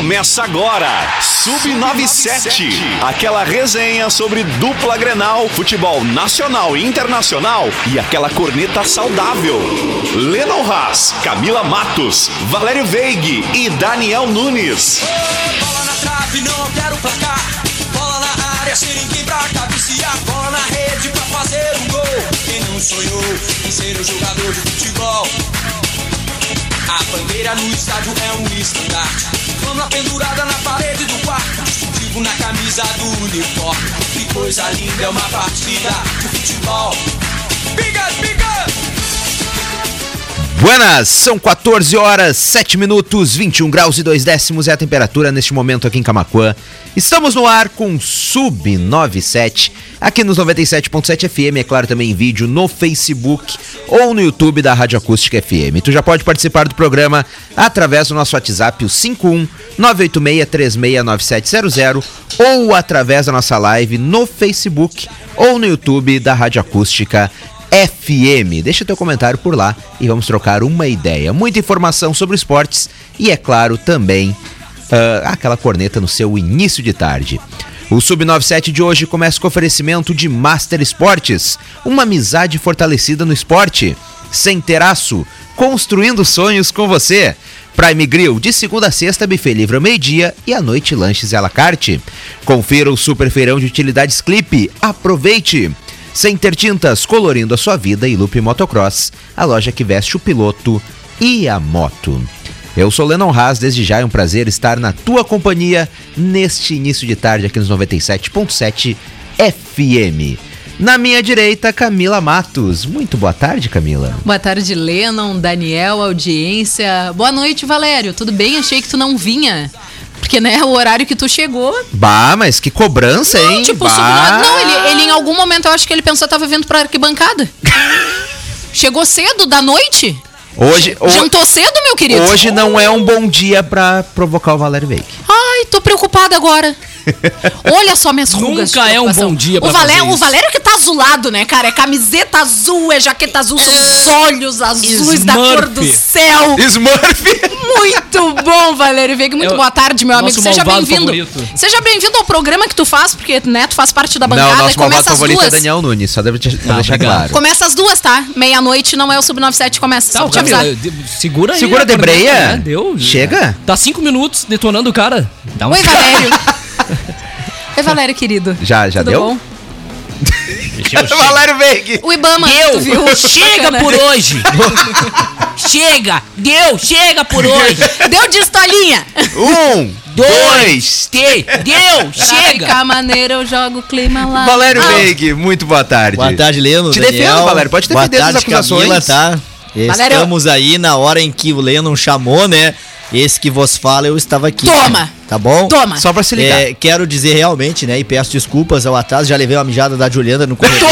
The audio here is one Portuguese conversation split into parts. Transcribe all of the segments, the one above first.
Começa agora, Sub97, aquela resenha sobre dupla Grenal, futebol nacional e internacional e aquela corneta saudável. Lennon Haas, Camila Matos, Valério Veig e Daniel Nunes. Bola na trave, não quero placar. Bola na área, sem ninguém pra cabecear. Bola na rede pra fazer um gol. Quem não sonhou em ser um jogador de futebol? A bandeira no estádio é um estandarte. Fama pendurada na parede do quarto. Distintivo na camisa do uniforme. Que coisa linda é uma partida de futebol. Biga, biga! Buenas, são 14 horas, 7 minutos, 21 graus e 2 décimos é a temperatura neste momento aqui em Camacuã. Estamos no ar com Sub 97, aqui nos 97.7 FM, é claro também em vídeo no Facebook ou no YouTube da Rádio Acústica FM. Tu já pode participar do programa através do nosso WhatsApp, o 51 986369700 ou através da nossa live no Facebook ou no YouTube da Rádio Acústica FM. Deixa teu comentário por lá e vamos trocar uma ideia. Muita informação sobre esportes e, é claro, também uh, aquela corneta no seu início de tarde. O Sub97 de hoje começa com oferecimento de Master Esportes, uma amizade fortalecida no esporte. Sem teraço, construindo sonhos com você. Prime Grill, de segunda a sexta, buffet livre ao meio-dia e à noite lanches à la carte. Confira o super feirão de utilidades Clipe. Aproveite! Center Tintas, colorindo a sua vida e Loop Motocross, a loja que veste o piloto e a moto. Eu sou Lennon Haas, desde já é um prazer estar na tua companhia neste início de tarde aqui nos 97.7 FM. Na minha direita, Camila Matos. Muito boa tarde, Camila. Boa tarde, Lennon, Daniel, audiência. Boa noite, Valério. Tudo bem? Achei que tu não vinha. Porque, né, o horário que tu chegou. Bah, mas que cobrança, Não, hein? tipo, bah. não ele, ele em algum momento eu acho que ele pensou que tava vindo pra arquibancada. Chegou cedo da noite? Hoje, ho- Jantou cedo, meu querido? hoje não é um bom dia pra provocar o Valério Veig. Ai, tô preocupada agora. Olha só minhas rugas. Nunca de é um bom dia o pra Valério, fazer O. Valério que tá azulado, né, cara? É camiseta azul, é jaqueta azul, são os olhos azuis da cor do Smurf. céu. Smurf! Muito bom, Valério Veiga. Muito É o boa tarde, meu amigo. Seja bem-vindo. Seja bem-vindo ao programa que tu faz, porque né, tu faz parte da bancada Não, e nosso malvado começa às favorito é duas. Daniel Nunes, só deve te- pra Ah, deixar obrigado. claro. Começa às duas, tá? Meia-noite não é o Sub-97 começa. Tá, Só pra te avisar. de- segura aí. Segura a a debreia. corneta, né? Deu. Chega. Tá cinco minutos detonando o cara. Dá um Oi, Valério. Oi, Valério, querido. Já, já Tudo deu? bom? Valério Veig! O Ibama, tu viu? Deu! Chega Bacana. por hoje! chega! Deu! Chega por hoje! Deu de estolinha. Um, dois, Te- Deu! Pra Chega! ficar maneiro, eu jogo o clima lá. Valério Ah, Veig, muito boa tarde. Boa tarde, Leno. Te Daniel. defendo, Valério, pode Boa defender as tarde, acusações. Camila, tá? Valério. Estamos aí na hora em que o Lennon chamou, né? Esse que vos fala, eu estava aqui. Toma. Tá bom? Toma. Só pra se ligar. É, quero dizer realmente, né? E peço desculpas ao atraso. Já levei uma mijada da Juliana no corredor.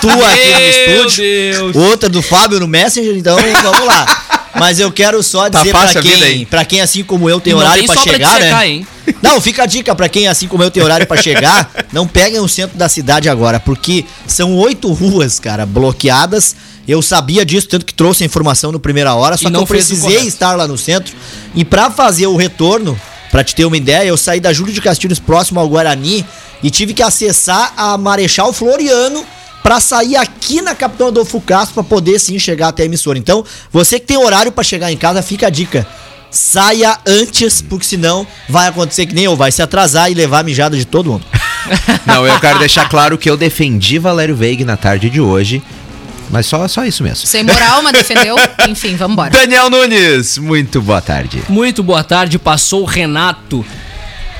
tu aqui no Meu estúdio. Deus! Outra do Fábio no Messenger, então vamos lá. Mas eu quero só Tá dizer fácil pra a vida, quem, hein? pra quem, assim como eu, tem horário tem pra só pra te chegar, né? hein? Não, fica a dica pra quem, assim como eu, tem horário pra chegar, não peguem o centro da cidade agora, porque são oito ruas, cara, bloqueadas. Eu sabia disso, tanto que trouxe a informação no primeira hora, só E que não eu precisei estar lá no centro. E pra fazer o retorno, pra te ter uma ideia, eu saí da Júlio de Castilhos próximo ao Guarani e tive que acessar a Marechal Floriano pra sair aqui na Capitão Adolfo Castro pra poder sim chegar até a emissora. Então, você que tem horário pra chegar em casa, fica a dica. Saia antes, porque senão vai acontecer que nem eu, vai se atrasar e levar a mijada de todo mundo. Não, eu quero deixar claro que eu defendi Valério Veig na tarde de hoje. Mas só, só isso mesmo. Sem moral, mas defendeu. Enfim, vambora. Daniel Nunes, muito boa tarde. Muito boa tarde, passou o Renato.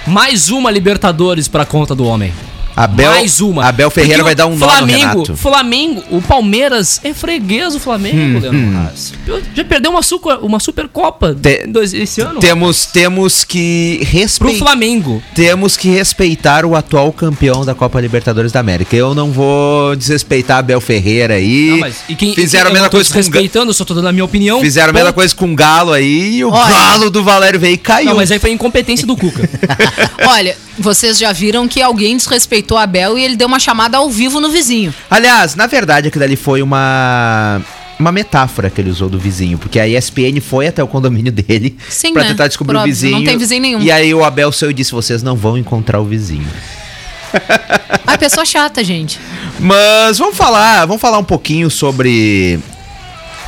Mais uma Libertadores pra conta do homem. Abel, Mais uma. Abel Ferreira vai o dar um nó no Flamengo, Renato. Flamengo, o Palmeiras é freguês do Flamengo, Leandro Haas. Já perdeu uma, super, uma Supercopa Te- dois- esse ano? Temos, temos que Pro respeitar. Flamengo. Temos que respeitar o atual campeão da Copa Libertadores da América. Eu não vou desrespeitar Abel Ferreira aí. Não, mas e quem, Fizeram quem, a mesma coisa com o respeitando, eu só tô dando a minha opinião. Fizeram a mesma coisa com o Galo aí e o Olha. Galo do Valério veio e caiu. Não, mas aí foi incompetência do Cuca. Olha, vocês já viram que alguém desrespeitou a Abel e ele deu uma chamada ao vivo no vizinho. Aliás, na verdade, aquilo ali foi uma. uma metáfora que ele usou do vizinho, porque a ESPN foi até o condomínio dele Sim, pra né? tentar descobrir Por o vizinho. não tem vizinho nenhum. E aí o Abel saiu e disse: vocês não vão encontrar o vizinho. Ai, pessoa chata, gente. Mas vamos falar, vamos falar um pouquinho sobre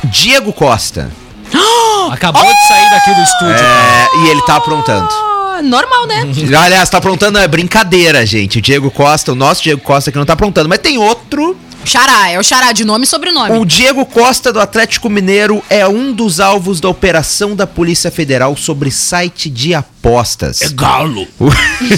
Diego Costa. Acabou de sair daqui do estúdio. É, e ele tá aprontando. Normal, né? Aliás, tá aprontando é brincadeira, gente. O Diego Costa, o nosso Diego Costa que não tá aprontando, mas tem outro. Xará, é o xará de nome e sobrenome. O Diego Costa do Atlético Mineiro é um dos alvos da operação da Polícia Federal sobre site de apostas. galo. O,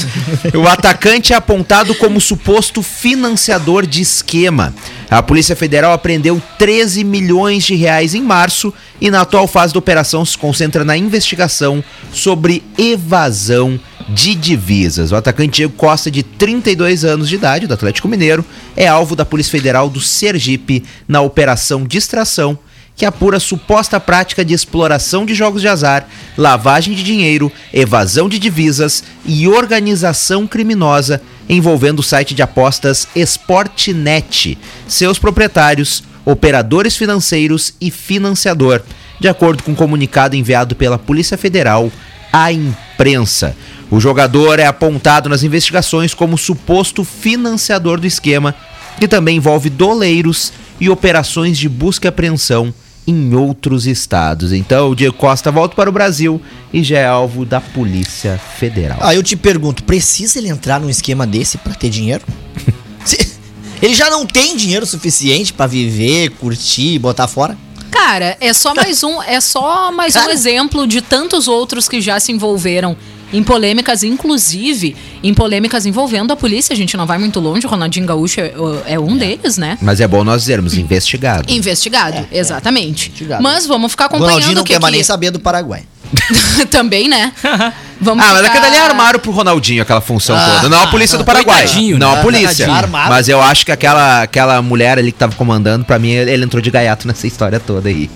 o atacante é apontado como suposto financiador de esquema. A Polícia Federal apreendeu 13 milhões de reais em março e na atual fase da operação se concentra na investigação sobre evasão de divisas. O atacante Diego Costa, de 32 anos de idade, do Atlético Mineiro, é alvo da Polícia Federal do Sergipe na Operação Distração que apura suposta prática de exploração de jogos de azar, lavagem de dinheiro, evasão de divisas e organização criminosa envolvendo o site de apostas Sportnet, seus proprietários, operadores financeiros e financiador, de acordo com um comunicado enviado pela Polícia Federal à imprensa. O jogador é apontado nas investigações como suposto financiador do esquema, que também envolve doleiros e operações de busca e apreensão em outros estados. Então, o Diego Costa volta para o Brasil e já é alvo da Polícia Federal. Aí eu te pergunto, precisa ele entrar num esquema desse pra ter dinheiro? Ele já não tem dinheiro suficiente pra viver, curtir, botar fora? Cara, é só mais um, é só mais um Cara. exemplo de tantos outros que já se envolveram em polêmicas, inclusive em polêmicas envolvendo a polícia. A gente não vai muito longe, o Ronaldinho Gaúcho é, é um deles, né? Mas é bom nós dizermos, investigado. Investigado, exatamente. investigado. Mas vamos ficar O acompanhando Ronaldinho não o que quer mais que- nem saber do Paraguai. Também, né? Vamos Ah, mas ficar- aquele ali armaram pro Ronaldinho aquela função Ah, toda. Não a polícia do Paraguai. não né? a polícia. Coitadinho. Armado. Mas eu acho que aquela, aquela mulher ali que tava comandando, pra mim, ele entrou de gaiato nessa história toda aí.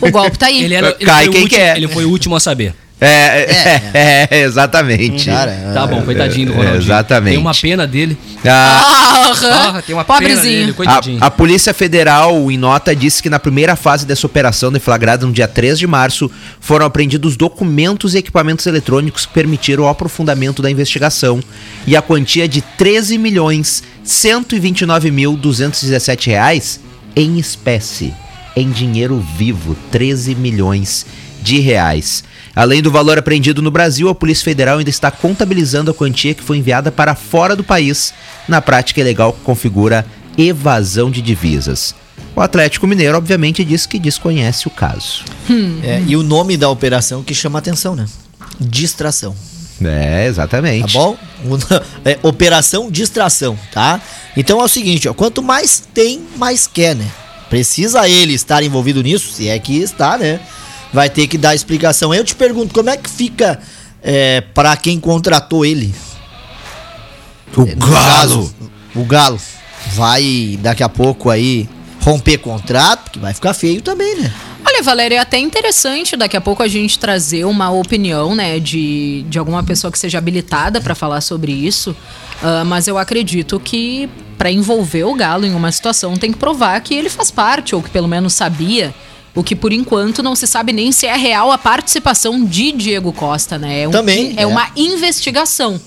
O golpe tá aí. Ele, era, ele, Cai o quem último, quer. ele foi o último a saber. É, é, é, exatamente. Cara, Tá bom, coitadinho do Ronaldinho. Exatamente. Tem uma pena dele. Ah, Ah, tem uma pena Pobrezinho. dele, coitadinho. A, a Polícia Federal, em nota, disse que na primeira fase dessa operação deflagrada no dia 3 de março, foram apreendidos documentos e equipamentos eletrônicos que permitiram o aprofundamento da investigação e a quantia de 13 milhões 129 mil 217 reais em espécie, em dinheiro vivo, 13 milhões de reais. Além do valor apreendido no Brasil, a Polícia Federal ainda está contabilizando a quantia que foi enviada para fora do país na prática ilegal que configura evasão de divisas. O Atlético Mineiro, obviamente, disse que desconhece o caso. É, e o nome da operação que chama atenção, né? Distração. É, Tá exatamente. bom? O- é, operação distração, tá? Então é o seguinte, ó, quanto mais tem, mais quer, né? Precisa ele estar envolvido nisso, se é que está, né? Vai ter que dar explicação. Eu te pergunto, como é que fica é, para quem contratou ele? O No caso, o Galo vai daqui a pouco aí romper contrato, que vai ficar feio também, né? Olha, Valéria, é até interessante daqui a pouco a gente trazer uma opinião, né, de, de alguma pessoa que seja habilitada para falar sobre isso. Ah, mas eu acredito que para envolver o Galo em uma situação tem que provar que ele faz parte, ou que pelo menos sabia. O que por enquanto não se sabe nem se é real a participação de Diego Costa, né? É um- Também, é é. uma investigação.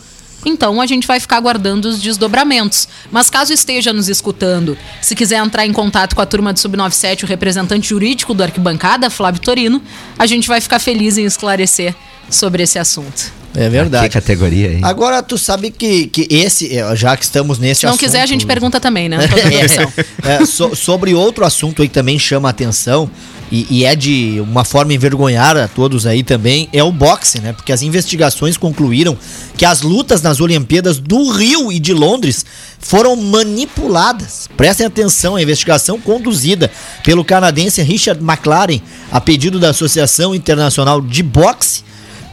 Então a gente vai ficar aguardando os desdobramentos. Mas caso esteja nos escutando, se quiser entrar em contato com a turma do Sub97, o representante jurídico do Arquibancada, Flávio Torino, a gente vai ficar feliz em esclarecer sobre esse assunto. É Que verdade. categoria, hein? Agora tu sabe que, que esse, é, já que estamos nesse Se não assunto... quiser, a gente pergunta também, né? Opção. É, so- sobre outro assunto aí que também chama atenção e, e é de uma forma envergonhar a todos aí também, é o boxe, né? Porque as investigações concluíram que as lutas nas Olimpíadas do Rio e de Londres foram manipuladas. Prestem atenção, a investigação conduzida pelo canadense Richard McLaren, a pedido da Associação Internacional de Boxe,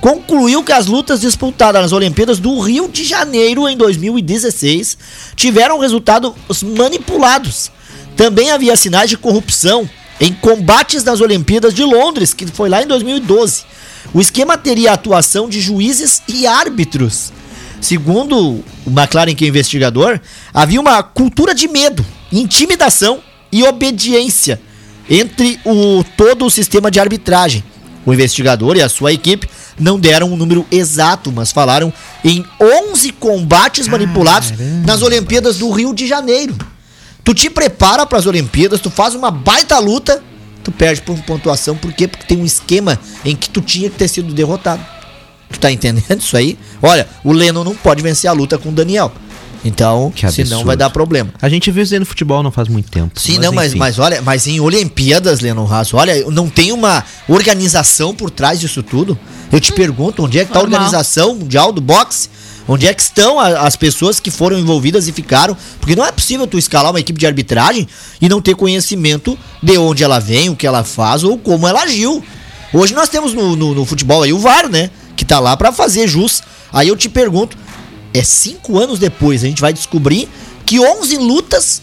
concluiu que as lutas disputadas nas Olimpíadas do Rio de Janeiro em 2016 tiveram resultados manipulados. Também havia sinais de corrupção em combates nas Olimpíadas de Londres, que foi lá em 2012. O esquema teria atuação de juízes e árbitros. Segundo o McLaren, que é investigador, havia uma cultura de medo, intimidação e obediência entre o todo o sistema de arbitragem. O investigador e a sua equipe não deram um número exato, mas falaram em 11 combates manipulados nas Olimpíadas do Rio de Janeiro. Tu te prepara para as Olimpíadas, tu faz uma baita luta, tu perde por pontuação, por quê? Porque tem um esquema em que tu tinha que ter sido derrotado. Tu tá entendendo isso aí? Olha, o Lennon não pode vencer a luta com o Daniel. Então, Que senão vai dar problema. A gente viu isso aí no futebol não faz muito tempo. Sim, não, mas, enfim. mas olha, mas em Olimpíadas, Lennon Raso, olha, não tem uma organização por trás disso tudo. Eu te pergunto, onde é que tá a organização mundial do boxe? Onde é que estão a- as pessoas que foram envolvidas e ficaram? Porque não é possível tu escalar uma equipe de arbitragem e não ter conhecimento de onde ela vem, o que ela faz ou como ela agiu. Hoje nós temos no, no- no futebol aí o VAR, né? Que tá lá pra fazer jus. Aí eu te pergunto, é cinco anos depois, a gente vai descobrir que 11 lutas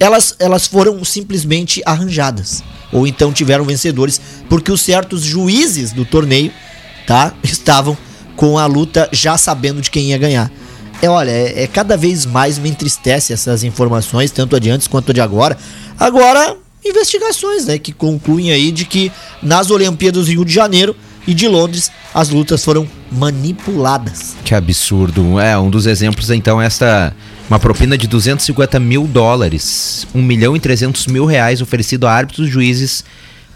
elas, elas foram simplesmente arranjadas. Ou então tiveram vencedores, porque os certos juízes do torneio, tá? Estavam com a luta já sabendo de quem ia ganhar. É, olha, é, é cada vez mais me entristece essas informações, tanto a de antes quanto de agora. Agora, investigações, né? Que concluem aí de que nas Olimpíadas do Rio de Janeiro e de Londres, as lutas foram manipuladas. Que absurdo. É, um dos exemplos, então, é esta. Uma propina de 250 mil dólares, 1 milhão e 300 mil reais oferecido a árbitros e juízes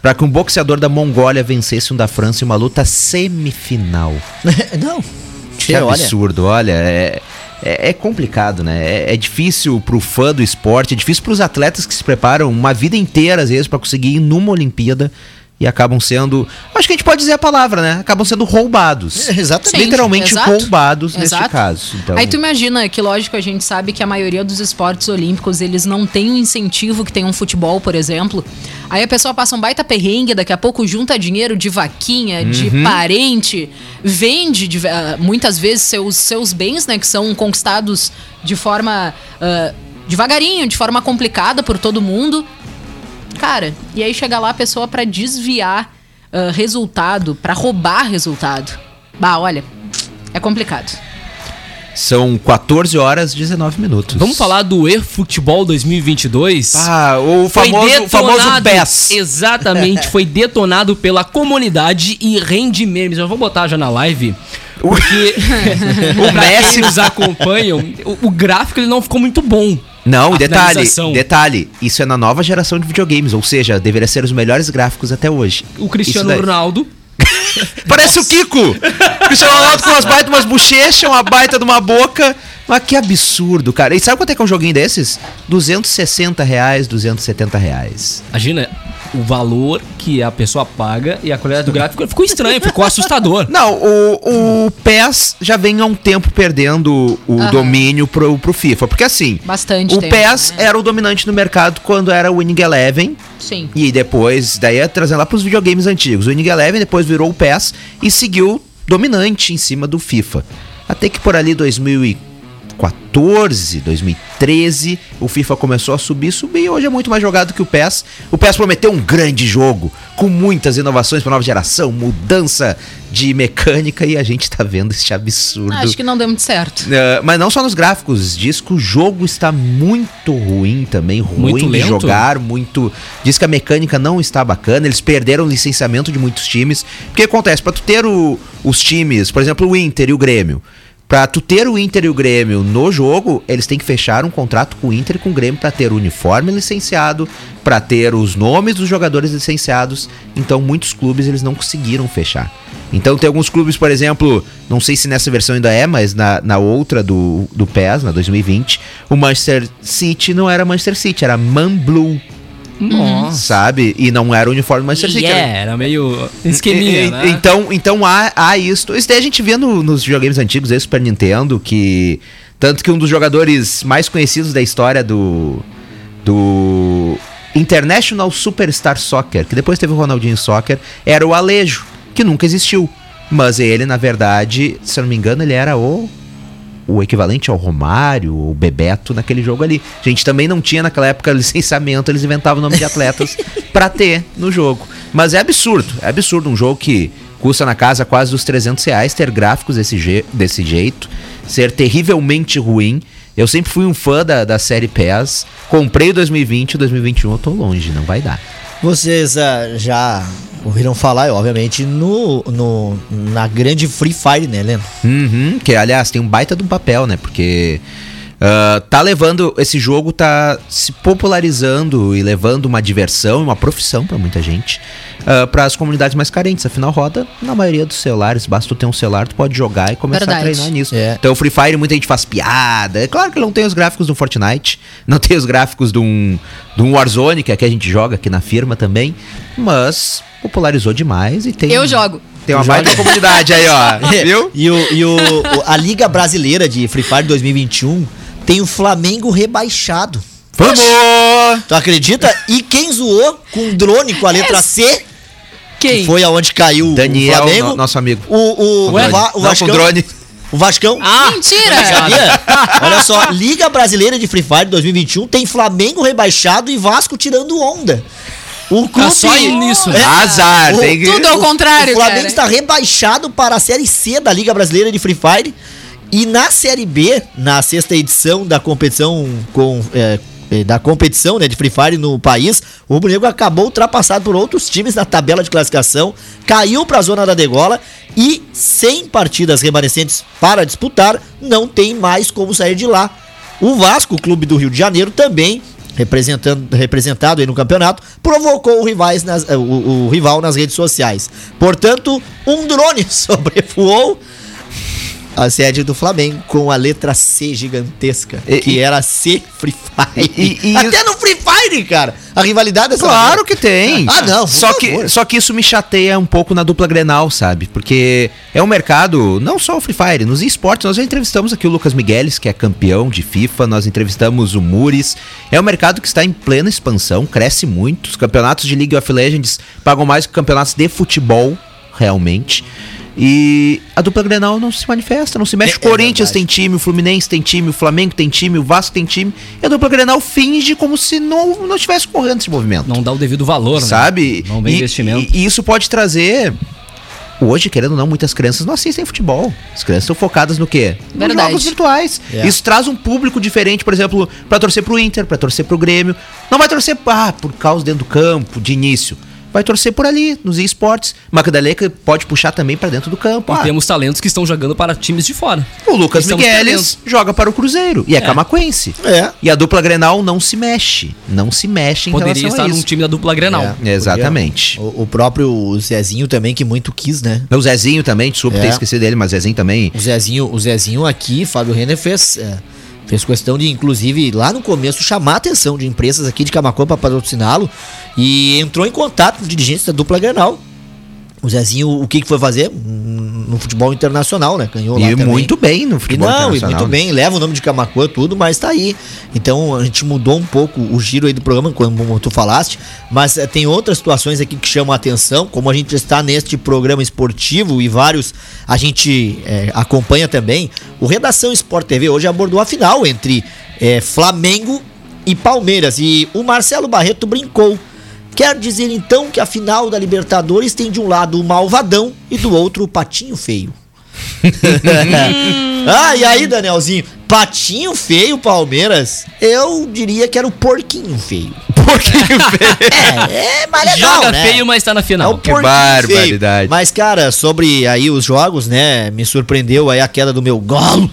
para que um boxeador da Mongólia vencesse um da França em uma luta semifinal. Não. Que absurdo, olha, é, é, é complicado, né? É, é difícil pro fã do esporte, é difícil pros atletas que se preparam uma vida inteira, às vezes, para conseguir ir numa Olimpíada e acabam sendo. Acho que a gente pode dizer a palavra, né? Acabam sendo roubados. É, exatamente. Literalmente exato. roubados neste Exato. caso. Então, Aí tu imagina que, lógico, a gente sabe que a maioria dos esportes olímpicos, eles não têm o incentivo que tem um futebol, por exemplo. Aí a pessoa passa um baita perrengue, daqui a pouco junta dinheiro de vaquinha, de Uhum. parente, parente, vende de- ah, muitas vezes seus, seus bens, né, que são conquistados de forma ah, devagarinho, de forma complicada por todo mundo. Cara, e aí chega lá a pessoa pra desviar ah, resultado, pra roubar resultado. Bah, olha, é complicado. São 14 horas e 19 minutos. Vamos falar do eFootball 2022? Ah, o famoso, famoso PES. Exatamente, foi detonado pela comunidade e rende memes. Eu vou botar já na live. Porque o Messi nos acompanham, o, o gráfico ele não ficou muito bom. Não, A detalhe, detalhe, isso é na nova geração de videogames, ou seja, deveria ser os melhores gráficos até hoje. O Cristiano daí- Ronaldo Parece o Kiko! Cristiano Ronaldo com umas baitas, umas bochechas, uma baita de uma boca. Mas que absurdo, cara. E sabe quanto é que é um joguinho desses? 260 reais, 270 reais. Imagina o valor que a pessoa paga e a qualidade do gráfico ficou estranho, ficou assustador. Não, o, o PES já vem há um tempo perdendo o Aham. domínio pro, pro FIFA. Porque assim, Bastante o tempo, PES né? era o dominante no mercado quando era o Winning Eleven. Sim. E depois, daí é trazendo lá pros videogames antigos. O Winning Eleven depois virou o PES e seguiu dominante em cima do FIFA. Até que por ali 2014, 2013, o FIFA começou a subir, subir e hoje é muito mais jogado que o PES. O PES prometeu um grande jogo, com muitas inovações para nova geração, mudança de mecânica e a gente tá vendo este absurdo. Acho que não deu muito certo. Uh, mas não só nos gráficos, diz que o jogo está muito ruim também, ruim Muito de lento? jogar, muito. Diz que a mecânica não está bacana, eles perderam o licenciamento de muitos times. Porque acontece, para tu ter o- os times, por exemplo, o Inter e o Grêmio. Pra tu ter o Inter e o Grêmio no jogo, eles têm que fechar um contrato com o Inter e com o Grêmio pra ter o uniforme licenciado, pra ter os nomes dos jogadores licenciados. Então, muitos clubes eles não conseguiram fechar. Então, tem alguns clubes, por exemplo, não sei se nessa versão ainda é, mas na, na outra do, do PES, na 2020, o Manchester City não era Manchester City, era Man Blue, Nossa. sabe? E não era o uniforme do Manchester City. era- Yeah, era meio esqueminha, e- né? Então, então há, há isso. Isso daí a gente vê no- nos videogames antigos, aí, Super Nintendo, que. Tanto que um dos jogadores mais conhecidos da história do. Do. International Superstar Soccer, que depois teve o Ronaldinho Soccer, era o Alejo, que nunca existiu. Mas ele, na verdade, se eu não me engano, ele era o o equivalente ao Romário, o Bebeto naquele jogo ali. A gente também não tinha naquela época licenciamento, eles inventavam o nome de atletas pra ter no jogo. Mas é absurdo, é absurdo um jogo que custa na casa quase os 300 reais ter gráficos desse, je- desse jeito, ser terrivelmente ruim. Eu sempre fui um fã da, da série PES, comprei o 2020, o 2021 eu tô longe, não vai dar. Vocês ah, já ouviram falar, obviamente, no, no, na grande Free Fire, né, Leno? Uhum, que aliás tem um baita de um papel, né? Porque ah, tá levando. Esse jogo tá se popularizando e levando uma diversão e uma profissão pra muita gente. para as comunidades mais carentes. Afinal, roda na maioria dos celulares. Basta tu ter um celular, tu pode jogar e começar Verdade. a treinar nisso. É. Então, o Free Fire, muita gente faz piada. É claro que não tem os gráficos do Fortnite, não tem os gráficos de um, de um Warzone, que é que a gente joga aqui na firma também. Mas popularizou demais e tem. Eu jogo. Tem uma baita comunidade aí, ó. Viu? E, o, e o, o- a Liga Brasileira de Free Fire 2021 tem o Flamengo rebaixado. Vamos! Tu acredita? E quem zoou com drone com a letra C, que Quem? foi aonde caiu o Daniel, Flamengo. no- nosso amigo. O, o, Com o, Va- o Vascão. com drone. O Vascão. Ah, Mentira! Sabia? Olha só, Liga Brasileira de Free Fire 2021 tem Flamengo rebaixado e Vasco tirando onda. O clube. Tá só nisso, né? Azar, o- tem que... Tudo ao contrário, O Flamengo cara. está rebaixado para a Série C da Liga Brasileira de Free Fire. E na Série B, na sexta edição da competição com. é, é, da competição né, de Free Fire no país, o Rubro Negro acabou ultrapassado por outros times na tabela de classificação, caiu para a zona da degola e, sem partidas remanescentes para disputar, não tem mais como sair de lá. O Vasco, clube do Rio de Janeiro, também representando, representado aí no campeonato, provocou o, rivais nas- eh, o- o rival nas redes sociais. Portanto, um drone sobrevoou a sede do Flamengo com a letra C gigantesca, E- que e- era C Free Fire. E- Até no Free Fire, cara. A rivalidade é Claro que tem. Ah, não, Só que, favor. só que isso me chateia um pouco na dupla Grenal, sabe? Porque é um mercado, não só o Free Fire, nos esportes. Nós já entrevistamos aqui o Lucas Migueles, que é campeão de FIFA, nós entrevistamos o Muris. É um mercado que está em plena expansão, cresce muito. Os campeonatos de League of Legends pagam mais que campeonatos de futebol, realmente. E a dupla Grenal não se manifesta, não se mexe. É- o Corinthians é tem time, o Fluminense tem time, o Flamengo tem time, o Vasco tem time. E a dupla Grenal finge como se não, não estivesse correndo esse movimento Não dá o devido valor, né? sabe? Não vem E- investimento. E, e isso pode trazer. Hoje, querendo ou não, muitas crianças não assistem futebol. As crianças estão focadas no quê? Nos Verdade. jogos virtuais. É. Isso traz um público diferente, por exemplo, pra torcer pro Inter, pra torcer pro Grêmio. Não vai torcer ah, por causa dentro do campo, de início. Vai torcer por ali, nos esportes. Magdalena pode puxar também pra dentro do campo. E Ah, temos talentos que estão jogando para times de fora. o Lucas Migueles joga para o Cruzeiro e é, camaquense. É. E a dupla Grenal não se mexe. Não se mexe em Poderia relação estar num time da dupla Grenal. É. Exatamente. O, o próprio Zezinho também, que muito quis, né? O Zezinho também, desculpa É. ter esquecido dele, mas Zezinho também. O Zezinho, o Zezinho aqui, Fábio Renner fez, é, fez questão de, inclusive, lá no começo, chamar a atenção de empresas aqui de Camacuã para patrociná-lo e entrou em contato com dirigentes da dupla Grenal. O Zezinho, o que, que foi fazer? No futebol internacional, né? Ganhou lá E também. muito bem no E futebol não, e internacional. muito bem, leva o nome de Camacuã, tudo, mas tá aí. Então a gente mudou um pouco o giro aí do programa, como tu falaste, mas eh, tem outras situações aqui que chamam a atenção, como a gente está neste programa esportivo e vários a gente eh, acompanha também. O Redação Sport TV hoje abordou a final entre eh, Flamengo e Palmeiras e o Marcelo Barreto brincou. Quer dizer então que a final da Libertadores tem de um lado o Malvadão e do outro o Patinho Feio. ah, e aí, Danielzinho? Patinho feio, Palmeiras? Eu diria que era o porquinho feio. Porquinho feio. É, é mais legal, Joga né? feio, mas tá na É final. o que porquinho barbaridade. feio. Mas, cara, sobre aí os jogos, né? Me surpreendeu aí a queda do meu galo.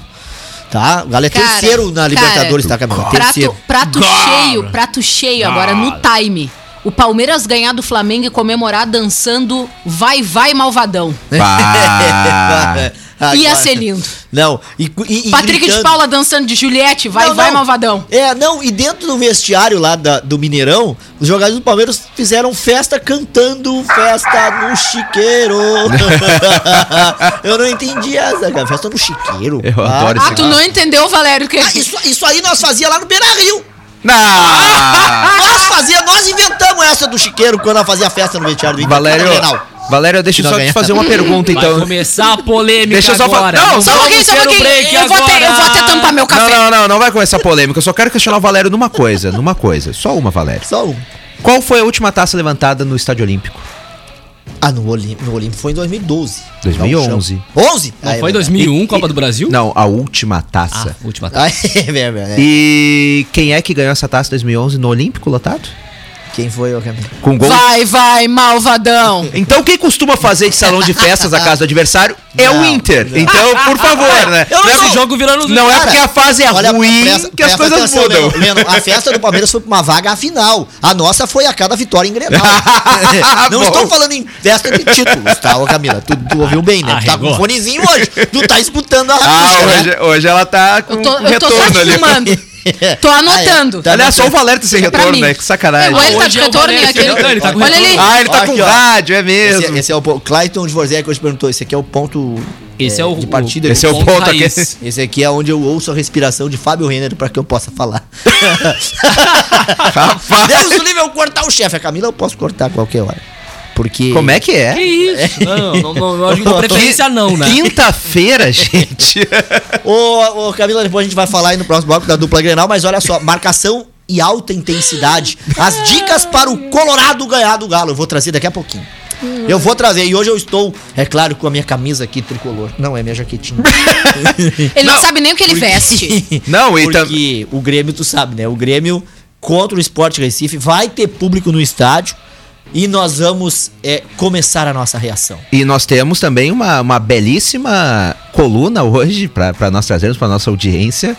Tá? O Galo é Cara, terceiro na cara, Libertadores, tá, Camila? Prato, Terceiro. prato cheio, prato cheio agora no time. O Palmeiras ganhar do Flamengo e comemorar dançando Vai Vai Malvadão. Ia Agora- ser lindo. Não, e, e, e Patrick de gritando. Paula dançando de Juliette, Vai Não, Vai não. Malvadão. É, não, e dentro do vestiário lá da- do Mineirão, os jogadores do Palmeiras fizeram festa cantando festa no chiqueiro. Eu não entendi essa, cara. Festa no chiqueiro. Eu adoro Ah, esse tu não entendeu, Valério? Que... Ah, isso, isso aí nós fazia lá no Beira Rio. Não! Nós fazia, nós inventamos essa do chiqueiro quando nós fazia festa no vestiário do Inter. Valério. Valério, deixa eu Não só te fazer uma pergunta, Vai então. começar a polêmica Deixa eu só agora. falar- Não, Só um pouquinho, só um pouquinho. Eu vou, até, eu vou até tampar meu Não, café. não, não, não vai começar polêmica. Eu só quero questionar o Valério numa coisa, numa coisa. Só uma, Valério. Só um. Qual foi a última taça levantada no Estádio Olímpico? Ah, no Olímpico, no Olímpico foi em 2012. 2011. 11? Não Ah, é foi verdade. 2001, Copa do Brasil? Não, a última taça. Ah, última. Ah, é é. E quem é que ganhou essa taça em 2011 no Olímpico lotado? Quem foi, ô Camila? Com gol. Vai, vai, malvadão. Então quem costuma fazer de salão de festas a casa do adversário é o Não, Inter. não. Então, por favor, né? Eu Não é, não- jogo virando não é porque a fase é Olha, ruim presta- que as coisas atenção, mudam. Leno. Leno, a festa do Palmeiras foi pra uma vaga final. A nossa foi a cada vitória em Grenal. Não estou falando em festa de títulos, tá, ô Camila? Tu, tu ouviu bem, né? Tu tá com um fonezinho hoje. Tu tá escutando a Ah, acústica, né? hoje, hoje ela tá com Eu tô, com eu tô só retorno ali. Tô anotando. Ah, é. Tá Aliás, só o Valério tá sem É retorno, né? Que sacanagem. É, olha, ele tá de é o retorno Valério, aquele. não, ele tá com Olha retorno. ali. Ah, ele tá Aqui, com ó. rádio, é mesmo. Esse, esse é o ponto. Clayton Dvorzek hoje perguntou, esse aqui é o ponto Esse é o- de partida. esse é o ponto aqui. Esse aqui é onde eu ouço a respiração de Fábio Renner pra que eu possa falar. Rapaz, Deus o livre eu cortar o chefe. A Camila eu posso cortar a qualquer hora. Porque. como é que Que é? isso? Não, não, não, eu acho que preferência não, né? Quinta-feira, gente. Ô, ô, Camila, depois a gente vai falar aí no próximo bloco da dupla Grenal, mas olha só, marcação e alta intensidade. As dicas para o Colorado ganhar do Galo. Eu vou trazer daqui a pouquinho. Eu vou trazer. E hoje eu estou, é claro, com a minha camisa aqui tricolor. Não, é minha jaquetinha. Ele não, Não, sabe nem o que ele veste. Não, e tam- Porque o Grêmio, tu sabe, né? O Grêmio contra o Sport Recife vai ter público no estádio e nós vamos é, começar a nossa reação. E nós temos também uma, uma belíssima coluna hoje para nós trazermos para nossa audiência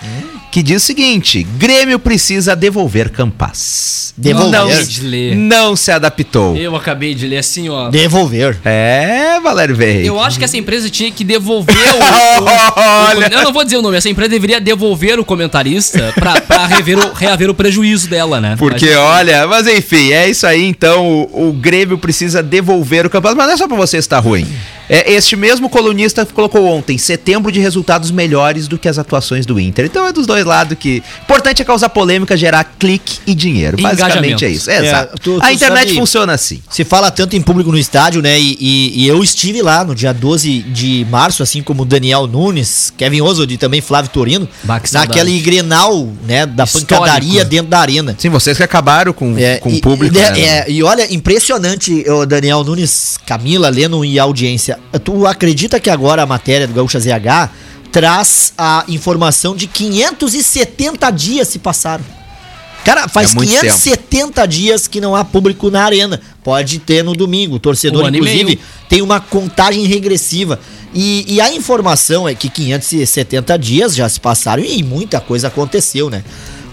que diz o seguinte: Grêmio precisa devolver Campas. Devolver. Não, Acabei de ler. não se adaptou. Eu acabei de ler assim, ó. Devolver. É, Valério Veio. Eu acho que essa empresa tinha que devolver o. o- o- Olha. eu não vou dizer o nome, essa empresa deveria devolver o comentarista pra, pra rever o, reaver o prejuízo dela, né? Porque, Mas- olha, mas enfim, é isso aí. Então, o, o Grêmio precisa devolver o campeonato. Mas não é só pra você estar ruim. É, este mesmo colunista colocou ontem setembro de resultados melhores do que as atuações do Inter. Então é dos dois lados que. Importante é causar polêmica, gerar clique e dinheiro. E Basicamente é isso. É, É, exato. tu- tu A internet sabe- funciona assim. Se fala tanto em público no estádio, né? E, e- e eu estive lá no dia 12 de março, assim como o Daniel Nunes, Kevin Oswald e também Flávio Torino, naquele grenal, né? Da Histórico. pancadaria dentro da arena. Sim, vocês que acabaram com, É, com e, o público. E, né? é, e olha, impressionante, ô, Daniel Nunes, Camila, Leno e audiência. Tu acredita que agora a matéria do Gaúcha ZH traz a informação de 570 dias se passaram? Cara, faz É muito 570 dias que não há público na arena. Pode ter no domingo. O torcedor, Um inclusive, tem uma contagem regressiva. E, e a informação é que 570 dias já se passaram e muita coisa aconteceu, né?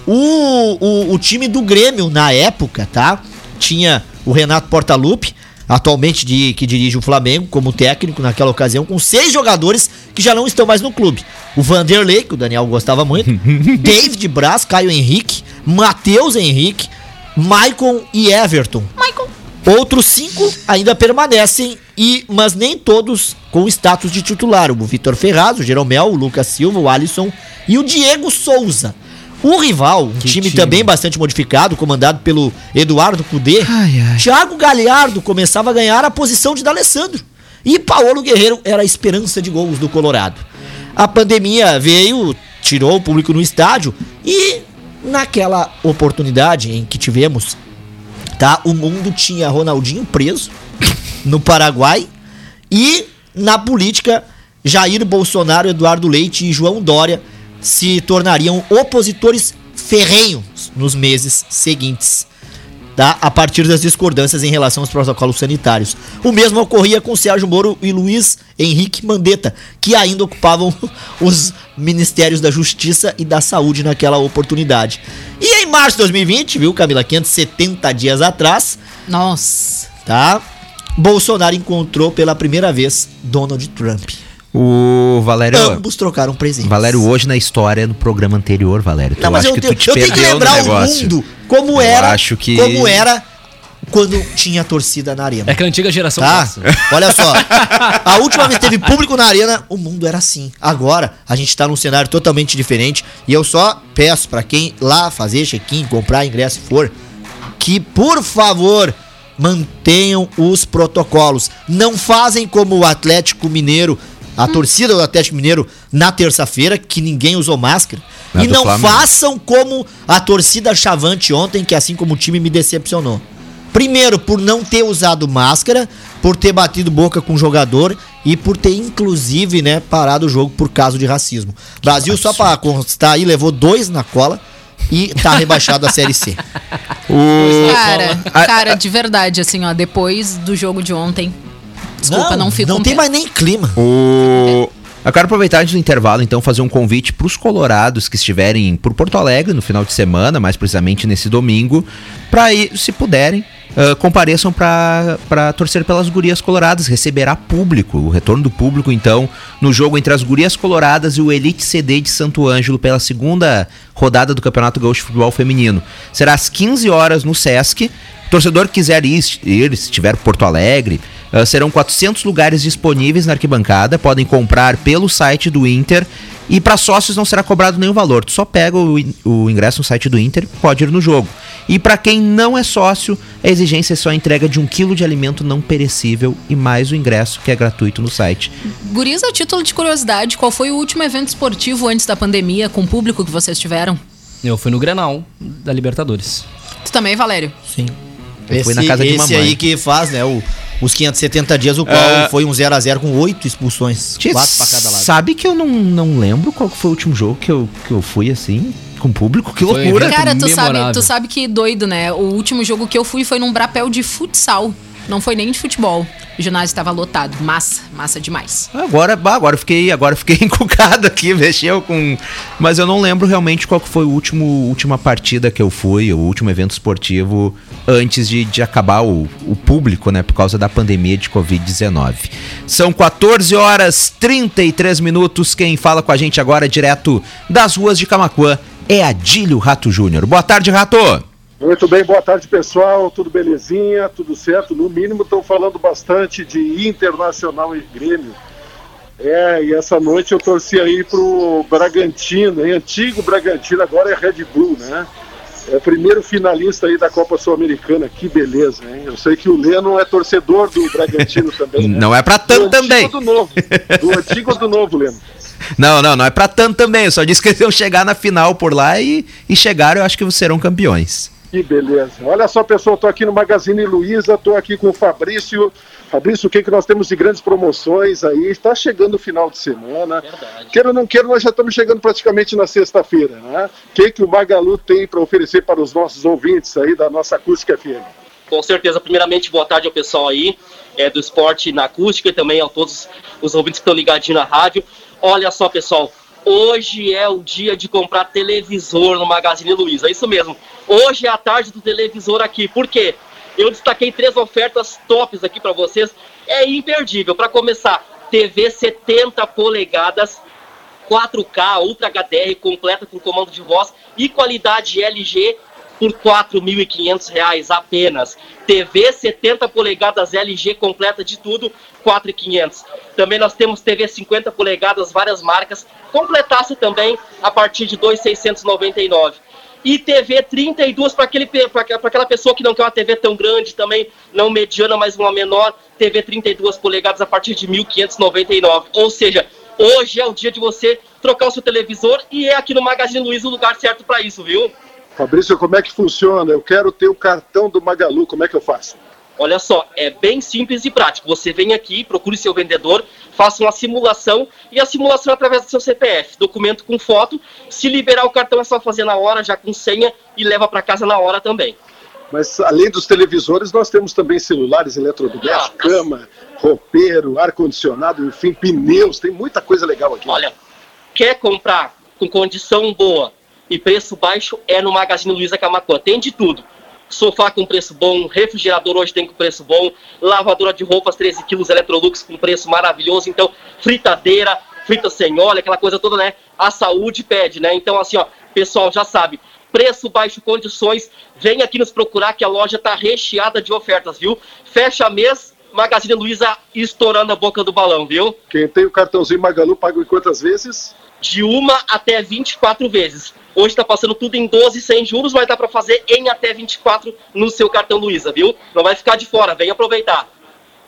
O, o, o time do Grêmio, na época, tá? Tinha o Renato Portaluppi, atualmente de, que dirige o Flamengo como técnico naquela ocasião, com seis jogadores que já não estão mais no clube. O Vanderlei, que o Daniel gostava muito, David Braz, Caio Henrique, Matheus Henrique, Maicon e Everton. Outros cinco ainda permanecem, e mas nem todos com status de titular. O Vitor Ferraz, o Jeromel, o Lucas Silva, o Alisson e o Diego Souza. O rival, um time, time. também bastante modificado, comandado pelo Eduardo Cudê, Ai, ai. Thiago Galhardo começava a ganhar a posição de D'Alessandro. E Paulo Guerreiro era a esperança de gols do Colorado. A pandemia veio, tirou o público no estádio e naquela oportunidade em que tivemos, tá? O mundo tinha Ronaldinho preso no Paraguai e na política Jair Bolsonaro, Eduardo Leite e João Dória se tornariam opositores ferrenhos nos meses seguintes tá? a partir das discordâncias em relação aos protocolos sanitários. O mesmo ocorria com Sérgio Moro e Luiz Henrique Mandetta, que ainda ocupavam os ministérios da Justiça e da Saúde naquela oportunidade. E em março de 2020, viu, Camila, 570 dias atrás, Nossa. tá? Bolsonaro encontrou pela primeira vez Donald Trump. O Valério. Ambos trocaram presentes. Valério, hoje na história do programa anterior, Valério. tu- Não, mas eu, que tenho, tu te eu tenho que no lembrar o mundo como Eu era, acho que- como era quando tinha torcida na arena. É que a antiga geração Tá? Olha só. A última vez que teve público na arena, o mundo era assim. Agora, a gente tá num cenário totalmente diferente. E eu só peço pra quem lá fazer check-in, comprar ingresso se for, que por favor mantenham os protocolos. Não fazem como o Atlético Mineiro, a torcida do Atlético Mineiro na terça-feira, que ninguém usou máscara. É e não Flamengo. façam como a torcida Chavante ontem, que assim como o time me decepcionou. Primeiro, por não ter usado máscara, por ter batido boca com o jogador e por ter, inclusive, né, parado o jogo por caso de racismo. Brasil, só pra constar aí, levou dois na cola e tá rebaixado a Série C. O... Cara, cara, de verdade, assim, ó, depois do jogo de ontem. Desculpa, não, fico Não com tem pena. mais nem clima. O... Eu quero aproveitar antes do intervalo, então, fazer um convite para os colorados que estiverem por Porto Alegre no final de semana, mais precisamente nesse domingo, para ir, se puderem, ah, compareçam para torcer pelas gurias coloradas, receberá público, o retorno do público, então, no jogo entre as gurias coloradas e o Elite CD de Santo Ângelo pela segunda rodada do Campeonato Gaúcho de Futebol Feminino. Será às 15 horas no Sesc. Torcedor que quiser ir, ir se estiver por Porto Alegre, ah, serão 400 lugares disponíveis na arquibancada, podem comprar pelo site do Inter e para sócios não será cobrado nenhum valor. Tu só pega o, o ingresso no site do Inter, pode ir no jogo. E para quem não é sócio, a exigência é só a entrega de um quilo de alimento não perecível e mais o ingresso que é gratuito no site. Gurias, a título de curiosidade, qual foi o último evento esportivo antes da pandemia com o público que vocês tiveram? Eu fui no Grenal da Libertadores. Tu também, Valério? Sim. Eu Esse, fui na casa de esse mamãe. aí que faz, né? O, os 570 dias, o qual Ah. foi um 0x0 com oito expulsões. Tchê, quatro pra cada lado. Sabe que eu não, não lembro qual foi o último jogo que eu, que eu fui assim, com público? Que Foi loucura! Cara, tu sabe, tu sabe que doido, né? O último jogo que eu fui foi num brapel de futsal. Não foi nem de futebol. O ginásio estava lotado. Massa, massa demais. Agora, agora fiquei, agora fiquei encucado aqui, mexeu com, mas eu não lembro realmente qual foi o último última partida que eu fui, o último evento esportivo antes de, de acabar o, o público, né, por causa da pandemia de COVID-19. São 14 horas 33 minutos. Quem fala com a gente agora direto das ruas de Camacuã é Adílio Rato Júnior. Boa tarde, Rato. Muito bem, boa tarde pessoal, tudo belezinha, tudo certo? No mínimo estão falando bastante de Internacional e Grêmio. É, e essa noite eu torci aí pro Bragantino, hein? antigo Bragantino, agora é Red Bull, né? É o primeiro finalista aí da Copa Sul-Americana, que beleza, hein? Eu sei que o Leno é torcedor do Bragantino também, né? Não é pra tanto também. do novo? Do antigo ou do novo, Leno? Não, não, não é pra tanto também. Eu só disse que eles iam chegar na final por lá e, e chegaram, eu acho que serão campeões. Que beleza. Olha só, pessoal, estou aqui no Magazine Luiza, estou aqui com o Fabrício. Fabrício, o que, que nós temos de grandes promoções aí? Está chegando o final de semana. Queira ou não queira, nós já estamos chegando praticamente na sexta-feira, né? O que, que o Magalu tem para oferecer para os nossos ouvintes aí da nossa Acústica FM? Com certeza, primeiramente, boa tarde ao pessoal aí é, do esporte na acústica e também a todos os ouvintes que estão ligadinhos na rádio. Olha só, pessoal, hoje é o dia de comprar televisor no Magazine Luiza, é isso mesmo. Hoje é a tarde do televisor aqui, por quê? Eu destaquei três ofertas tops aqui para vocês, é imperdível. Para começar, TV 70 polegadas, 4K, Ultra HDR completa com comando de voz e qualidade LG por 4.500 reais apenas. TV 70 polegadas LG completa de tudo, R$ 4.500. Também nós temos TV 50 polegadas, várias marcas, completasse também a partir de R$ 2.699. E TV 32 para aquela pessoa que não quer uma TV tão grande também, não mediana, mas uma menor, TV 32 polegadas a partir de 1.599. Ou seja, hoje é o dia de você trocar o seu televisor e é aqui no Magazine Luiza o lugar certo para isso, viu? Fabrício, como é que funciona? Eu quero ter o cartão do Magalu, como é que eu faço? Olha só, é bem simples e prático. Você vem aqui, procure seu vendedor, faça uma simulação e a simulação é através do seu CPF, documento com foto. Se liberar o cartão é só fazer na hora, já com senha e leva para casa na hora também. Mas além dos televisores, nós temos também celulares, eletrodomésticos, cama, roupeiro, ar-condicionado, enfim, pneus, tem muita coisa legal aqui. Olha, quer comprar com condição boa e preço baixo é no Magazine Luiza Camacuã. Tem de tudo. Sofá com preço bom, refrigerador hoje tem com preço bom, lavadora de roupas 13 quilos Electrolux com preço maravilhoso, então fritadeira, frita sem óleo, aquela coisa toda, né? A saúde pede, né? Então assim, ó, pessoal já sabe, preço baixo, condições, vem aqui nos procurar que a loja tá recheada de ofertas, viu? Fecha mês, Magazine Luiza estourando a boca do balão, viu? Quem tem o cartãozinho Magalu paga em quantas vezes? De uma até 24 vezes. Hoje está passando tudo em 12 sem juros, mas dá para fazer em até 24 no seu cartão Luiza, viu? Não vai ficar de fora, vem aproveitar.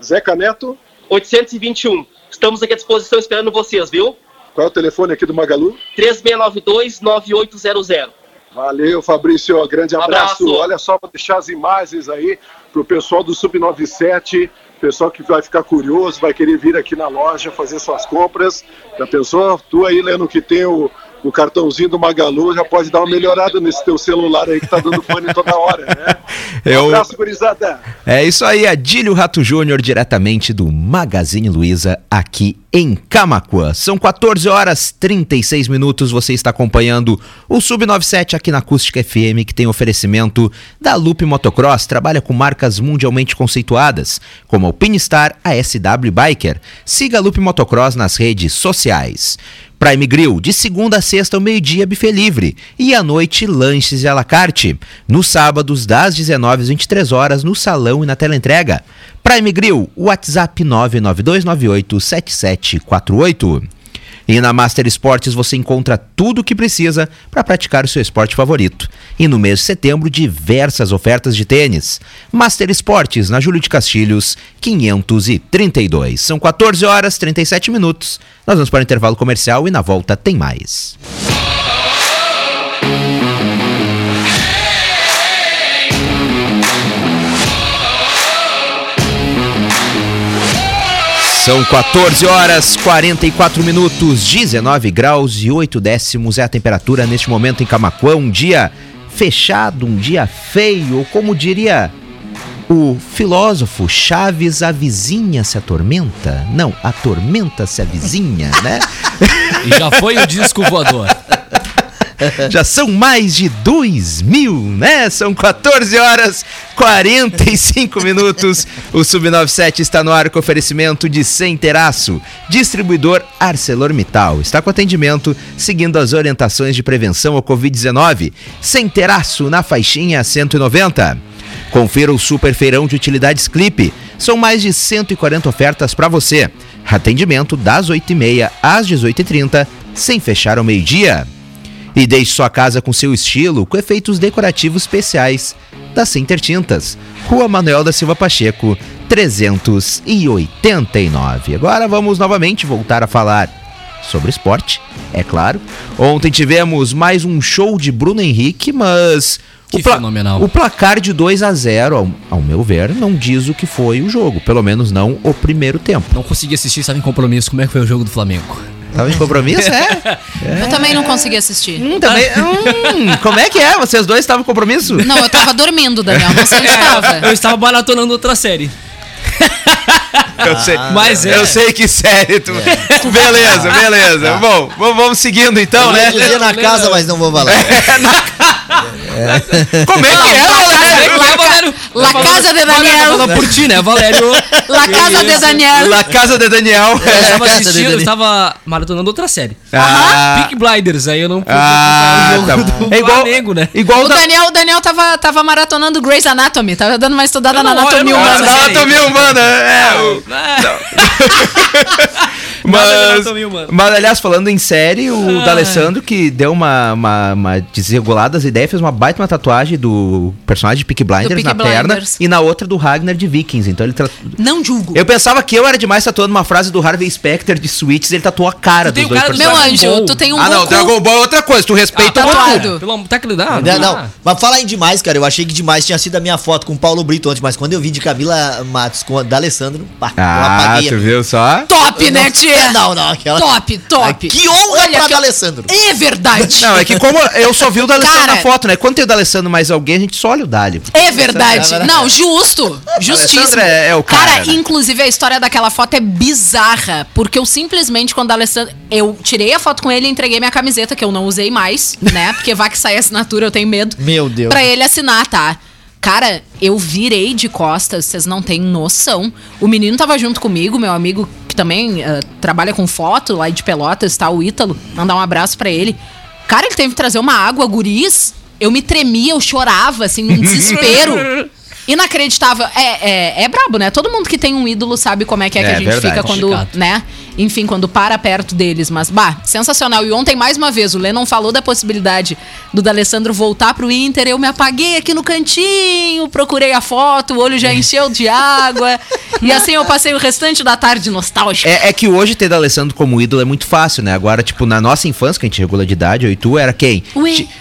Zeca Neto, 821. Estamos aqui à disposição esperando vocês, viu? qual é o telefone aqui do Magalu? 3692-9800. Valeu, Fabrício. Grande abraço. Abraço. Olha só, vou deixar as imagens aí pro pessoal do Sub97, pessoal que vai ficar curioso, vai querer vir aqui na loja fazer suas compras. Já pensou? Tu aí, Leno, que tem o, no cartãozinho do Magalu, já pode dar uma melhorada nesse teu celular aí que tá dando pane toda hora, né? Um Eu- abraço, gurizada. É isso aí, Adílio Rato Júnior, diretamente do Magazine Luiza, aqui em Camacuã. São 14 horas 36 minutos, você está acompanhando o Sub97 aqui na Acústica FM, que tem oferecimento da Loop Motocross, trabalha com marcas mundialmente conceituadas, como a Alpinestar, a SW Biker. Siga a Loop Motocross nas redes sociais. Prime Grill, de segunda a sexta ao meio-dia, buffet livre. E à noite, lanches e à la carte. Nos sábados, das 19 às 23 horas, no salão e na teleentrega. Prime Grill, WhatsApp 992987748. E na Master Esportes você encontra tudo o que precisa para praticar o seu esporte favorito. E no mês de setembro, diversas ofertas de tênis. Master Esportes, na Júlio de Castilhos, 532. São 14 horas 37 minutos. Nós vamos para o intervalo comercial e na volta tem mais. São 14 horas 44 minutos, 19 graus e 8 décimos é a temperatura neste momento em Camacuã. Um dia fechado, um dia feio, ou como diria o filósofo Chaves, a vizinha se atormenta? Não, a tormenta se avizinha, né? E já foi o disco voador. Já são mais de 2 mil, né? São 14 horas 45 minutos. O Sub97 está no ar com oferecimento de Sem. Distribuidor ArcelorMittal. Está com atendimento seguindo as orientações de prevenção ao Covid-19. Sem na faixinha 190. Confira o Super Feirão de Utilidades Clipe. São mais de 140 ofertas para você. Atendimento das 8h30 às 18h30, sem fechar ao meio-dia. E deixe sua casa com seu estilo, com efeitos decorativos especiais da Center Tintas. Rua Manuel da Silva Pacheco, 389. Agora vamos novamente voltar a falar sobre esporte, é claro. Ontem tivemos mais um show de Bruno Henrique, mas Que fenomenal. o placar de 2 a 0, ao, ao meu ver, não diz o que foi o jogo, pelo menos não o primeiro tempo. Não consegui assistir, estava em compromisso. Como é que foi o jogo do Flamengo? Tava em compromisso, é? Eu também não consegui assistir. Hum, também, hum, como é que é? Vocês dois estavam em compromisso? Não, eu tava dormindo, Daniel. Não sei onde tava. Eu estava maratonando outra série. Eu sei, Mas é. eu sei que série tu. Beleza, beleza. Bom, vamos, seguindo então, Eu ia né? dizer na casa, mas não vou falar. Como é que é, Valério? É, Valério. La Casa de Daniel. Fala por ti, né, Valério? La Casa de Daniel. La Casa de Daniel. Eu estava assistindo, eu estava maratonando outra série. Ah, Peak Blinders, aí eu não pude ah, tá o jogo bom. do É igual, Flamengo, né? igual O da... Daniel, o Daniel tava, tava maratonando Grey's Anatomy. Tava dando uma estudada na anatomia Ah, humana. Da anatomia humana, é. de Mas, mas, aliás, falando em série, o Ai. D'Alessandro, que deu uma, uma, uma desregulada as ideias, fez uma baita uma tatuagem do personagem de Peaky Blinders Peaky na perna Blinders. e na outra do Ragnar de Vikings. Então ele tra... Não julgo. Eu pensava que eu era demais tatuando uma frase do Harvey Specter de Switches, ele tatuou a cara Tu dos dois cara Meu anjo, Ball. tu tem um Ah, não, Goku. Dragon Ball é outra coisa, tu respeita Ah, o tá, Goku. Pelo amor tá que dá. Não, não. Mas falar em demais, cara, eu achei que demais tinha sido a minha foto com o Paulo Brito ontem, mas quando eu vi de Camila Matos com a da Alessandro, pá, eu Ah, apaguei. tu viu só? Top, Eu né, não- tia? Não, não, aquela. Top, top. Que honra Olha pra que- da Alessandro. É verdade. Não, é que como eu só vi o D'Alessandro Cara. na foto, né? Quando tem o D'Alessandro mais alguém, a gente só olha o Dali. É verdade. Não, justo. Justíssimo. Alessandro é- é o cara, né? inclusive a história daquela foto é bizarra. Porque eu simplesmente, quando a Alessandra. Eu tirei a foto com ele e entreguei minha camiseta, que eu não usei mais, né? Porque vai que sai a assinatura, eu tenho medo. Meu Deus. Pra ele assinar, tá? Cara, eu virei de costas, vocês não têm noção. O menino tava junto comigo, meu amigo que também ah, trabalha com foto lá de Pelotas, tá? O Ítalo. Mandar um abraço pra ele. Cara, ele teve que trazer uma água, guris. Eu me tremia, eu chorava, assim, num desespero. Inacreditável. É, é, é brabo, né? Todo mundo que tem um ídolo sabe como é que é, que É a gente verdade. fica quando, Complicado. né? Enfim, quando para perto deles. Mas, bah, sensacional. E ontem, mais uma vez, o Lennon falou da possibilidade do D'Alessandro voltar pro Inter. Eu me apaguei aqui no cantinho, procurei a foto, o olho já encheu de água. e assim eu passei o restante da tarde nostálgica. É, é que hoje ter D'Alessandro como ídolo é muito fácil, né? Agora, tipo, na nossa infância, que a gente regula de idade, eu e tu, era quem?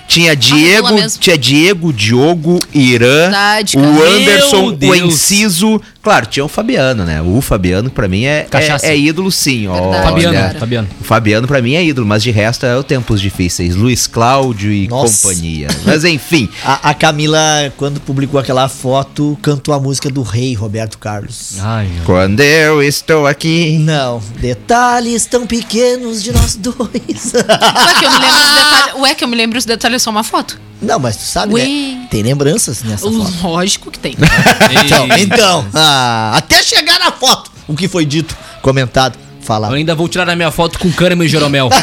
Tinha Diego, regula mesmo. tinha Diego, Diogo, Irã, Verdade, o. Anderson, o. Enciso, Claro, tinha o Fabiano, né? O Fabiano, pra mim, é, é, é ídolo, sim. Verdade. Fabiano, cara. Fabiano. O Fabiano, pra mim, é ídolo, mas de resto é o tempos difíceis. Luiz Cláudio e Nossa. companhia. Mas enfim. A, a Camila, quando publicou aquela foto, cantou a música do rei Roberto Carlos. Ai, meu. Quando eu estou aqui. Não, detalhes tão pequenos de nós dois. Ué, que eu me lembro os detalhes. Ué, que eu me lembro os detalhes, só uma foto. Não, mas tu sabe, Ui. né? Tem lembranças nessa foto. Lógico que tem. Então, então ah, até chegar na foto, o que foi dito, comentado, Eu ainda vou tirar a minha foto com Kahneman e Jeromel.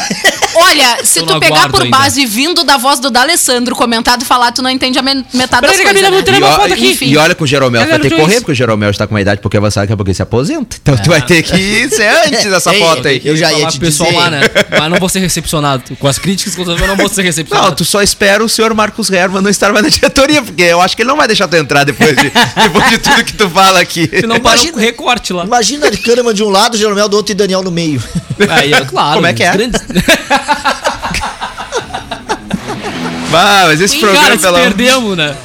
Olha, se tu não pegar por ainda. base vindo da voz do D'Alessandro comentado e falar, tu não entende a me- metade das Peraí, coisas. Camila, né? vou tirar E, uma ó- foto aqui. e- e olha que o Jeromel Cadê vai ter que correr, porque o Jeromel está com uma idade um pouquinho avançada, daqui a pouco ele se aposenta. Então tu vai ter que ser antes dessa Ei, foto aí. eu já ia te pessoal dizer. lá, né? Mas não vou ser recepcionado. Com as críticas que eu não vou ser Não, recepcionado. tu só espera o senhor Marcos Herman não estar mais na diretoria, porque eu acho que ele não vai deixar tu entrar depois de, depois de tudo que tu fala aqui. Se não para um Imagina- recorte lá. Imagina Kahneman de um lado, Jeromel do outro e Daniel no meio. Aí, é claro. Como é que é? Grandes... Ah, mas esse programa, Cara, se pelo perdemos, né?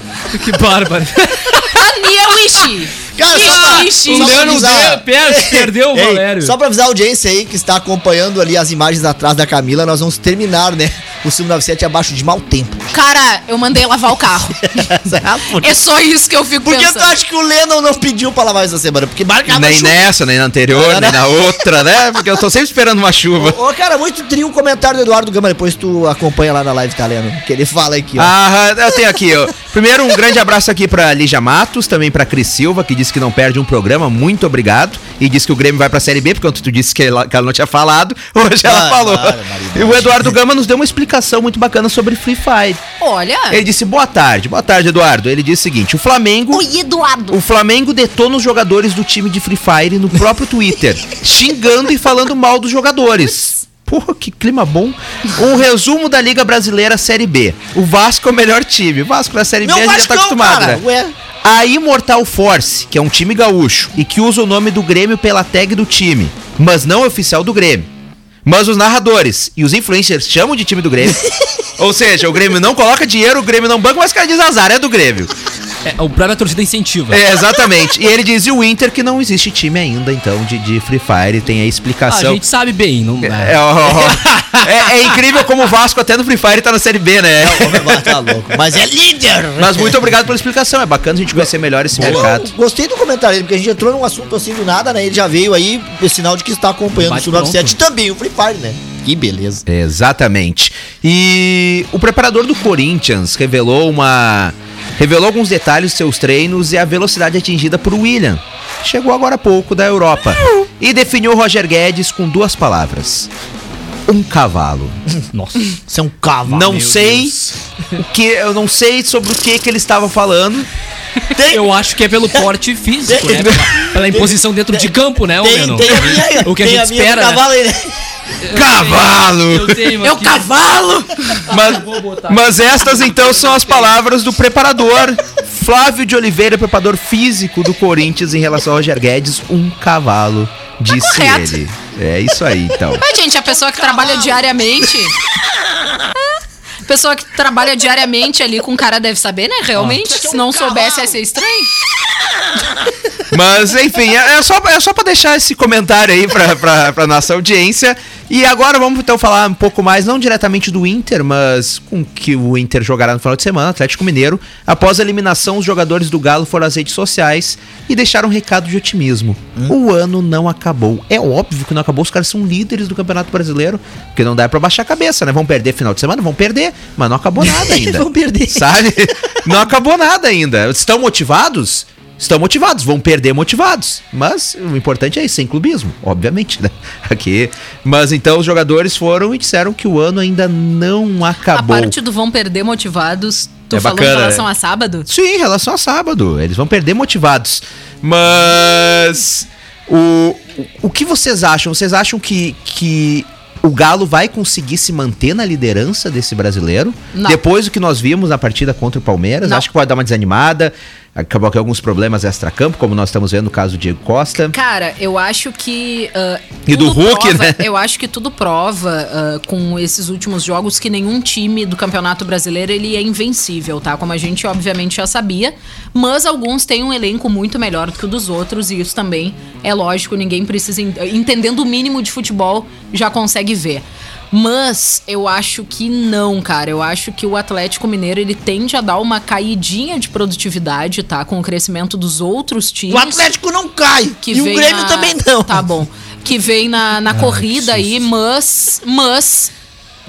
Que bárbaro. Daniel Ishi. Cara, só pra, Ixi, só O pra Leandro avisar- de- perde, perdeu o Ei, Valério. Só pra avisar a audiência aí que está acompanhando ali as imagens atrás da Camila, nós vamos terminar, né? O 597 abaixo de mau tempo. Cara, eu mandei lavar o carro. é só isso que eu fico Por que tu pensando. acha que o Lennon não pediu pra lavar essa semana? Porque marcava Nem chuva. nessa, nem na anterior, nem na outra, né? Porque eu tô sempre esperando uma chuva. Ô, cara, muito trio o comentário do Eduardo Gama. Depois tu acompanha lá na live, tá, Leno? Que ele fala aqui, ó. Ah, eu tenho aqui, ó. Primeiro, um grande abraço aqui pra Lígia Matos, também pra Cris Silva, que disse que não perde um programa. Muito obrigado. E disse que o Grêmio vai pra Série B, porque tu disse que ela, que ela não tinha falado. Hoje ela Ah, falou. Maria. e o Eduardo Gama nos deu uma explicação muito bacana sobre Free Fire. Olha. Ele disse: boa tarde, boa tarde, Eduardo. Ele disse o seguinte: o Flamengo. Oi, Eduardo. O Flamengo detona os jogadores do time de Free Fire no próprio Twitter, xingando e falando mal dos jogadores. Porra, que clima bom. Um resumo da Liga Brasileira Série B. O Vasco é o melhor time. O Vasco na Série B a gente já tá acostumado, cara. né? Ué. A Immortal Force, que é um time gaúcho e que usa o nome do Grêmio pela tag do time, mas não é oficial do Grêmio. Mas os narradores e os influencers chamam de time do Grêmio. Ou seja, o Grêmio não coloca dinheiro, o Grêmio não banca, mas o cara diz azar, é do Grêmio. É, o próprio torcida incentiva. É, exatamente. E ele diz e o Inter que não existe time ainda, então, de, de Free Fire, tem a Ah, a explicação. gente sabe bem. Não, É, ó, ó. É- é incrível como o Vasco até no Free Fire tá na Série B, né? Tá louco. Mas é líder. Mas muito obrigado pela explicação, é bacana a gente conhecer melhor esse mercado. Eu gostei do comentário dele, porque a gente entrou num assunto assim do nada, né? Ele já veio aí, é sinal de que está acompanhando o Bate 597 e também o Free Fire, né? Que beleza. Exatamente. E o preparador do Corinthians revelou uma. Revelou alguns detalhes dos seus treinos e a velocidade atingida por William. Chegou agora há pouco da Europa. E definiu Roger Guedes com duas palavras: um cavalo. Nossa. Isso é um cavalo. não meu sei Deus. o que, eu não sei sobre o que que ele estava falando. Eu acho que é pelo porte físico, né? Pela, pela imposição dentro de campo, né, Tem, tem a minha, O que a tem gente minha espera, né? cavalo né? Cavalo! Eu tenho É o cavalo. Mas, mas estas então são as palavras do preparador Flávio de Oliveira, preparador físico do Corinthians em relação ao Roger Guedes, um cavalo, disse correto. ele. É isso aí então. Mas, gente, a pessoa que trabalha diariamente. É. Pessoa que trabalha diariamente ali com o cara deve saber, né? Realmente. Se não soubesse, ia ser estranho. Mas enfim, é, é só, é só pra deixar esse comentário aí pra, pra, pra nossa audiência. E agora vamos então falar um pouco mais, não diretamente do Inter, mas com que o Inter jogará no final de semana, Atlético Mineiro. Após a eliminação, os jogadores do Galo foram às redes sociais e deixaram um recado de otimismo. O ano não acabou. É óbvio que não acabou, os caras são líderes do Campeonato Brasileiro, porque não dá pra baixar a cabeça, né? Vão perder final de semana? Vão perder, mas não acabou nada ainda. Vão perder. Sabe? Não acabou nada ainda. Estão motivados? Estão motivados, vão perder motivados. Mas o importante é isso, sem clubismo, obviamente, né? Aqui. Mas então os jogadores foram e disseram que o ano ainda não acabou. A parte do vão perder motivados, tu É falou bacana, em relação né? a sábado? Sim, em relação a sábado. Eles vão perder motivados. Mas. O, o que vocês acham? Vocês acham que, que o Galo vai conseguir se manter na liderança desse brasileiro? Não. Depois do que nós vimos na partida contra o Palmeiras? Não. Acho que pode dar uma desanimada. Acabou que alguns problemas extra-campo, como nós estamos vendo no caso do Diego Costa. Cara, eu acho que. ah, E do Hulk, prova- né? Eu acho que tudo prova ah, com esses últimos jogos que nenhum time do Campeonato Brasileiro ele é invencível, tá? Como a gente obviamente já sabia. Mas alguns têm um elenco muito melhor do que o dos outros, e isso também é lógico, ninguém precisa. en- Entendendo o mínimo de futebol, já consegue ver. Mas eu acho que não, cara. Eu acho que o Atlético Mineiro ele tende a dar uma caidinha de produtividade, tá? Com o crescimento dos outros times O Atlético não cai. que e o Grêmio na- também não. Tá bom. Que vem na, na corrida aí, mas. Mas.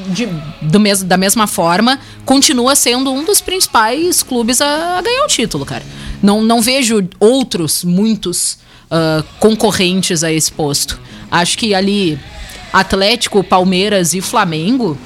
de- do mes, da mesma forma, continua sendo um dos principais clubes a, a ganhar o título, cara. Não, não vejo outros, muitos ah, concorrentes a esse posto. Acho que ali, Atlético, Palmeiras e Flamengo,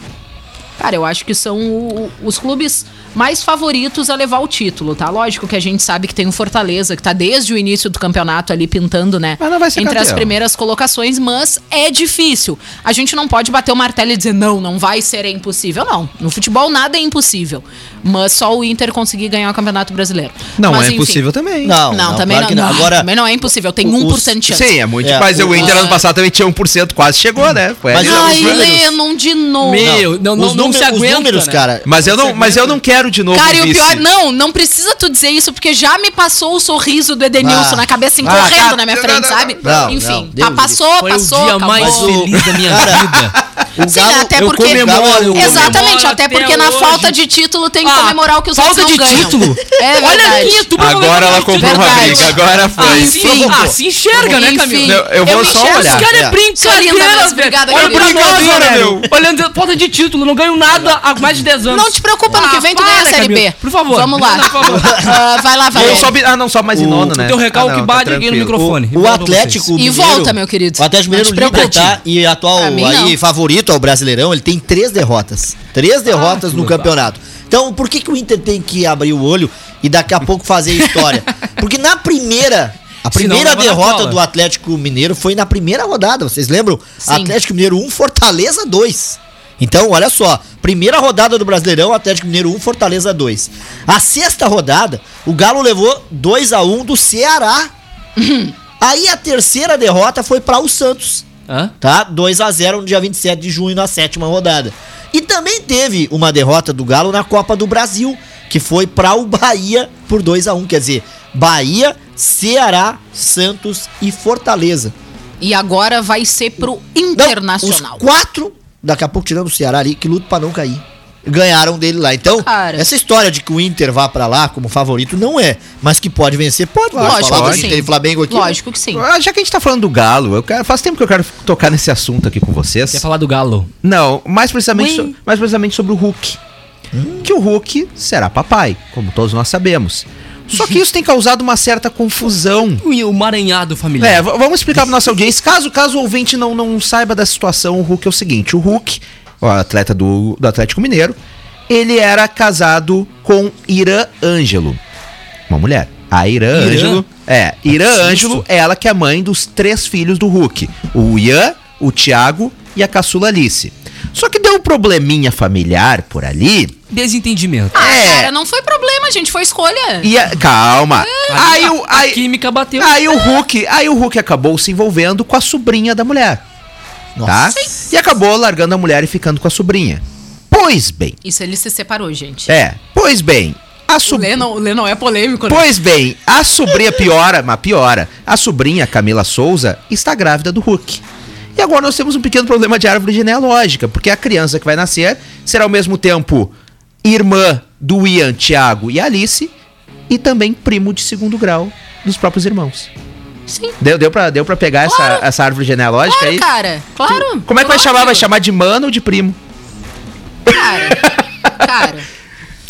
Cara, eu acho que são o- os clubes mais favoritos a levar o título, tá? Lógico que a gente sabe que tem o Fortaleza, que tá desde o início do campeonato ali pintando, né? Mas não vai ser Entre as campeão. primeiras colocações, mas é difícil. A gente não pode bater o martelo e dizer, não, não vai ser, é impossível. Não, no futebol nada é impossível. Mas só o Inter conseguir ganhar o Campeonato Brasileiro. Não Mas, é enfim. impossível também. Não, Não, não, também claro não. não. Agora, também não é impossível. Tem os- 1% de chance. Sim, é muito. É, mas o o- Inter ano passado também tinha 1%, quase chegou, né? Foi Mas ali. Ai, números- Lennon, de novo. Meu, não, não, os, não números, se aguenta, os números, né? cara. Mas eu não, mas eu não quero de novo. Cara, e o vice. pior, não, não precisa tu dizer isso, porque já me passou o sorriso do Edenilson Ah. na cabeça, assim, Ah, correndo cara, na minha não, frente, não, sabe? não, Enfim, não, tá, passou, Foi passou, o dia acabou. mais feliz da minha vida. O Sim, Galo- até eu porque. comemoro, eu Exatamente, comemoro até até porque na hoje. falta de título tem que Ah, comemorar o que os falta outros de não ganham. título? É Olha aqui, tu Agora ela comprou uma briga, agora foi. Sim, ah, se enxerga, né, Camila? Enfim, Eu- eu vou me só enxergo. olhar. Esse cara é É. brincadeira, mas velho. obrigada, Olha pra nós, meu. Olhando, falta de título, não ganho nada há mais de 10 anos. Não te preocupa, no que vem tu ganha a Série B. Por favor. Vamos lá. Não, por favor. Ah, vai lá, vai sobe, ah, não, sobe mais em nono, O né? teu recalque ah, não, bate aqui no microfone. O, o Atlético E Mineiro- volta, meu querido. O Atlético Mineiro líder, tá? E atual aí favorito ao Brasileirão, ele tem três derrotas. Três derrotas no campeonato. Então, por que, que o Inter tem que abrir o olho e daqui a pouco fazer história? Porque na primeira. A primeira na derrota do Atlético Mineiro foi na primeira rodada, vocês lembram? Sim. Atlético Mineiro 1, Fortaleza 2. Então, olha só, primeira rodada do Brasileirão, Atlético Mineiro 1, Fortaleza 2. A sexta rodada, o Galo levou 2 a 1 do Ceará. Aí a terceira derrota foi para o Santos Hã? tá? 2 a 0 no dia 27 de junho na sétima rodada. E também teve uma derrota do Galo na Copa do Brasil, que foi para o Bahia por 2 a 1, quer dizer, Bahia, Ceará, Santos e Fortaleza. E agora vai ser pro Não, Internacional. os quatro, daqui a pouco tirando o Ceará ali, que lutam para não cair. Ganharam dele lá. Então, Cara. essa história de que o Inter vá para lá como favorito não é, mas que pode vencer, pode. Lógico falar que. Inter e Flamengo aqui. né? Lógico que sim. Ah, Já que a gente tá falando do Galo, eu quero, faz tempo que eu quero tocar nesse assunto aqui com vocês. Quer falar do Galo? Não, mais precisamente, so- mais precisamente sobre o Hulk. Que o Hulk será papai, como todos nós sabemos. Só que isso tem causado uma certa confusão. O Maranhado familiar. É, vamos explicar para nossa audiência. Caso, caso o ouvinte não, não saiba da situação, o Hulk é o seguinte: o Hulk, o atleta do, do Atlético Mineiro, ele era casado com Irã Ângelo, uma mulher. A Irã, Irã? Ângelo. É, Irã. Ângelo é ela que é mãe dos três filhos do Hulk: o Ian, o Thiago e a caçula Alice. Só que deu um probleminha familiar por ali. Desentendimento. Ah, É. cara, não foi problema, gente, foi escolha. E a- calma. Aí, a, o, a aí, química bateu. aí o Hulk, aí o Hulk acabou se envolvendo com a sobrinha da mulher. Tá? E acabou largando a mulher e ficando com a sobrinha. Pois bem. Isso ele se separou, gente. É, pois bem. A O sobrinha. Lennon, o Lennon é polêmico, né? Pois bem, a sobrinha piora, mas piora. A sobrinha Camila Souza está grávida do Hulk. E agora nós temos um pequeno problema de árvore genealógica, porque a criança que vai nascer será ao mesmo tempo irmã do Ian, Tiago e Alice e também primo de segundo grau dos próprios irmãos. Sim. Deu, deu, pra, deu pra pegar Claro. essa, essa árvore genealógica Claro, aí? cara. Claro. Como é que vai chamar? Vai chamar de mano ou de primo? Cara. Cara.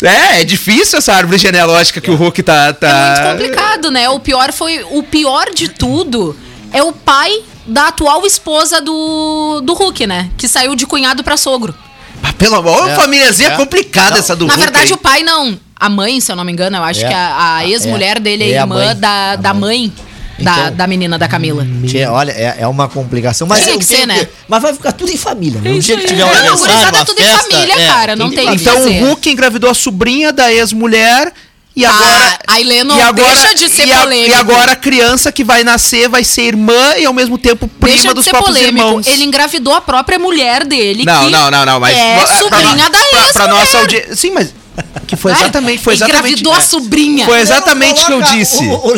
É, é difícil essa árvore genealógica que o Hulk tá. É tá... muito complicado, né? O pior foi. O pior de tudo é o pai da atual esposa do, do Hulk, né? Que saiu de cunhado pra sogro. Ah, Pelo amor, É, famíliazinha é. complicada Não, essa do Na Hulk. verdade, aí. o pai não. A mãe, se eu não me engano, eu acho É. que a, a ex-mulher É. dele é, É a irmã mãe. da, da mãe. mãe da, Então- da menina da Camila. Tchê, olha, é, é uma complicação. Mas Tinha eu que ser, né? Mas vai ficar tudo em família. né? É Um dia que tiver um Não, aniversário, uma tudo em festa, família, é, cara, não tem família. Então o Hulk engravidou a sobrinha da ex-mulher E agora. Ah, aí, Leno, e agora, deixa de ser e a- polêmico. E agora a criança que vai nascer vai ser irmã e ao mesmo tempo prima Deixa de dos ser próprios polêmico. irmãos. Ele engravidou a própria mulher dele. Não, que não, não, não, mas É pra- pra sobrinha no- da pra, ex. pra nossa audiência. Sim, mas que foi exatamente, foi exatamente. Engravidou a é. sobrinha. Foi exatamente o que eu disse. O, o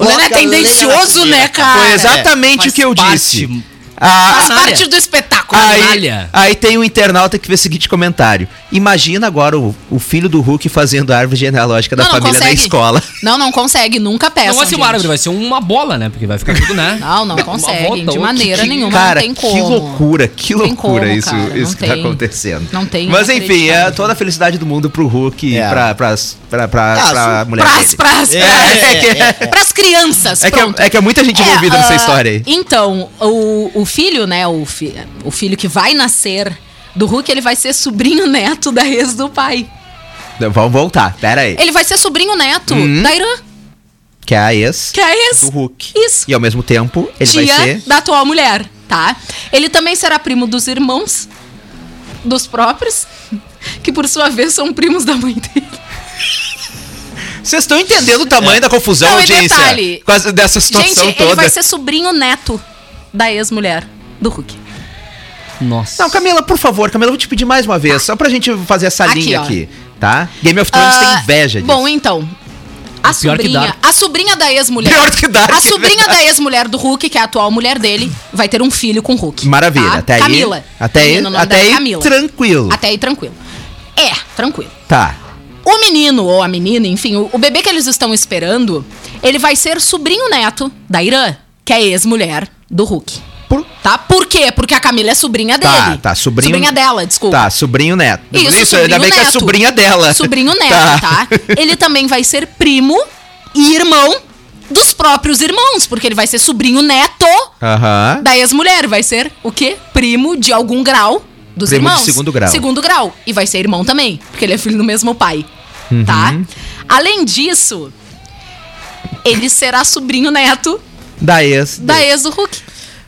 O Leno é tendencioso, né, cara? Foi exatamente faz o que eu parte. disse. Ah, Faz parte do espetáculo. Aí, aí tem um internauta que fez o seguinte comentário. Imagina agora o, o filho do Hulk fazendo a árvore genealógica da Não, não família na consegue. escola. Não, não consegue. Nunca peça. Não vai ser uma árvore, vai ser uma bola, né? Porque vai ficar tudo, né? Não, não consegue. volta, de maneira Que- nenhuma. Cara, não tem que como. loucura, que loucura como, isso, cara, não isso que tá tem. acontecendo. Não tem, Mas enfim, é toda a felicidade do mundo pro Hulk É. e pra, pras, pra, pra, Ah, pra mulher Pras, dele. pras, É, é, é, é. pras crianças. É que, pronto. é que é muita gente envolvida É, nessa ah, história aí. Então, o, o filho, né? O, fi, o filho que vai nascer do Hulk, ele vai ser sobrinho neto da ex do pai. Vamos voltar, pera aí. Ele vai ser sobrinho neto Uhum. da Irã, Que é a ex que é a ex. do Hulk. Isso. E ao mesmo tempo, ele tia vai ser... da atual mulher, tá? Ele também será primo dos irmãos, dos próprios, que por sua vez são primos da mãe dele. Vocês estão entendendo o tamanho da confusão, Não, audiência? detalhe, dessa situação Gente, toda. ele vai ser sobrinho neto da ex-mulher do Hulk. Nossa. Não, Camila, por favor, Camila, eu vou te pedir mais uma vez, só pra gente fazer essa Aqui, linha ó. aqui, tá? Game of Thrones Ah, tem inveja disso. Bom, então. A Pior que sobrinha, a sobrinha da ex-mulher. Pior que Dark, A sobrinha da ex-mulher do Hulk, que é a atual mulher dele, vai ter um filho com o Hulk. Maravilha, tá? até aí. Camila. Até aí, Menino, o nome até é aí Camila. tranquilo. Até aí tranquilo. É, tranquilo. Tá. O menino ou a menina, enfim, o, o bebê que eles estão esperando, ele vai ser sobrinho neto da Irã, que é ex-mulher do Hulk. Por- Tá? Por quê? Porque a Camila é sobrinha Tá, dele. tá, sobrinho- Sobrinha dela, desculpa. Tá, sobrinho neto. Isso, ainda sobrinho bem que é neto. sobrinha dela. Sobrinho neto, tá. Ele também vai ser primo e irmão dos próprios irmãos, porque ele vai ser sobrinho neto Aham. da ex-mulher. Vai ser o quê? Primo de algum grau dos Primo irmãos. segundo grau. Segundo grau. E vai ser irmão também, porque ele é filho do mesmo pai. Uhum. Tá? Além disso, ele será sobrinho neto Da ex. da dele. ex do Hulk.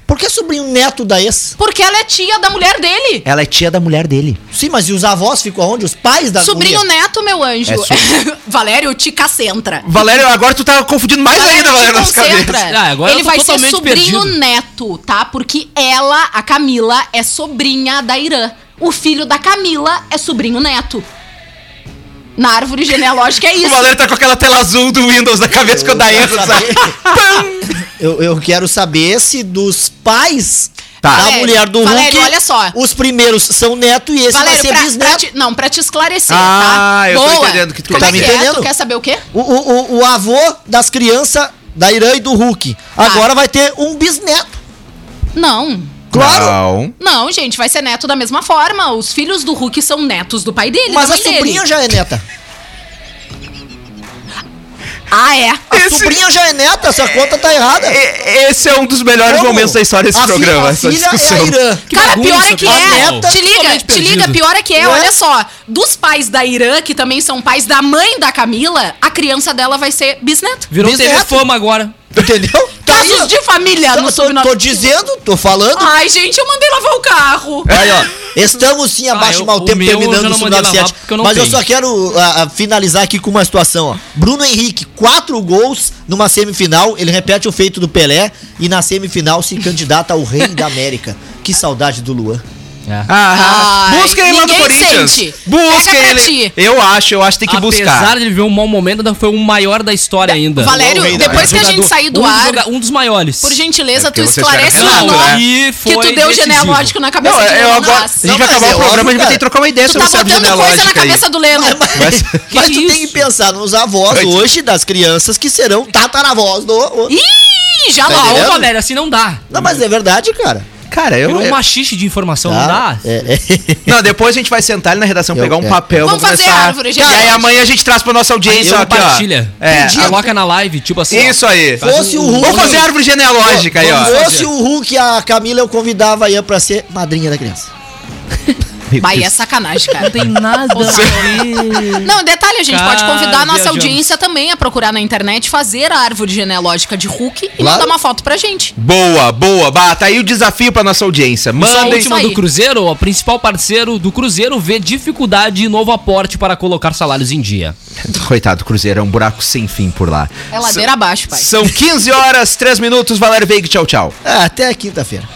Por que sobrinho neto da ex? Porque ela é tia da mulher dele. Ela é tia da mulher dele. Sim, mas e os avós ficam aonde? Os pais da Sobrinho guria? neto, meu anjo. É so- Valério Tica Centra. Valério, agora tu tá confundindo mais ainda, Valério, nas concentra. cabeças. Ah, agora Ele tô vai ser sobrinho perdido. neto, tá? Porque ela, a Camila, é sobrinha da Irã. O filho da Camila é sobrinho neto. Na árvore genealógica é O isso. Valério tá com aquela tela azul do Windows na cabeça quando dá erro, sabe? Eu, eu quero saber se dos pais Tá. da Valério, mulher do Valério, Hulk, olha só. os primeiros são neto e esse Valério, vai ser pra, pra bisneto. te, não, pra te esclarecer, Ah, tá? eu tô entendendo o que tu Como tá é me que é? entendendo? Tu quer saber o quê? O, o, o, o avô das crianças da Irã e do Hulk. Tá. Agora vai ter um bisneto. Não. Claro. Não. Não, gente, vai ser neto da mesma forma. Os filhos do Hulk são netos do pai dele, Mas da a sobrinha dele. já é neta. Ah, é? A Esse- sobrinha já é neta, essa conta tá errada. E- Esse é um dos melhores Como? momentos da história desse A programa, a essa filha discussão. é a Irã. Que Cara, bagunça, pior é que é. Neta, te liga, te liga, pior é que é. Não é? Olha só. Dos pais da Irã, que também são pais da mãe da Camila, a criança dela vai ser bisneto. Virou Bisneto. TV Fama agora. Entendeu? Tá. Casos de família Tô- no tô, sobrenome. tô dizendo, tô falando. Ai, gente, eu mandei lavar o carro. Aí, ó. Estamos sim abaixo Ah, do eu- mau o tempo meu eu terminando o não mandei lavar 97. porque eu não Mas eu tenho. só quero ah, ah, finalizar aqui com uma situação, ó. Bruno Henrique, quatro gols numa semifinal. Ele repete o feito do Pelé e na semifinal se candidata ao Rei da América. Que saudade do Luan. É. Ah, Ai, busca ele lá no ninguém Corinthians. sente. Busca Pega pra ele. ti. Eu acho, eu acho que tem que Apesar buscar. de ele ver um mau momento, ainda foi o maior da história ainda. Valério, depois que a gente sair do um ar, joga- um dos maiores. por gentileza, É tu esclarece o nó né? Que tu deu decisivo. genealógico na cabeça Não, do eu Leno agora, a gente vai Não, mas acabar é o programa, a gente vai ter que trocar uma ideia Tu sobre tá essa árvore botando coisa na aí. cabeça do Leno. Mas- Mas tu isso? tem que pensar nos avós hoje das crianças que serão tataravós do. Ih, já Tá lá. entendendo? Ô, Valério, assim não dá. Não, mas é verdade, cara. Cara, eu. Virou um eu- machixe de informação, não Tá? dá. É, é. Não, depois a gente vai sentar ali na redação, Eu- pegar um é. papel, Vamos vamos fazer começar. árvore E aí amanhã a gente traz pra nossa audiência Aí aqui, ó. compartilha. É, Coloca na live, tipo assim. ó. Isso aí. Fosse o Hulk. Vamos fazer árvore genealógica aí, ó. Se fosse o Hulk e a Camila, eu convidava a Ian pra ser madrinha da criança. Amigo Bah, e é sacanagem, cara. Não tem nada a ver. Não, detalhe, a gente pode convidar a nossa audiência também a procurar na internet, fazer a árvore genealógica de Hulk e Claro. mandar uma foto pra gente. Boa, boa. Bah, tá aí o desafio pra nossa audiência. Só a Mandem. última do. Cruzeiro, o principal parceiro do Cruzeiro vê dificuldade e novo aporte para colocar salários em dia. Coitado, o Cruzeiro é um buraco sem fim por lá. É ladeira abaixo, pai. São 15 horas, 3 minutos. Valério Veig, tchau, tchau. Ah, até quinta-feira.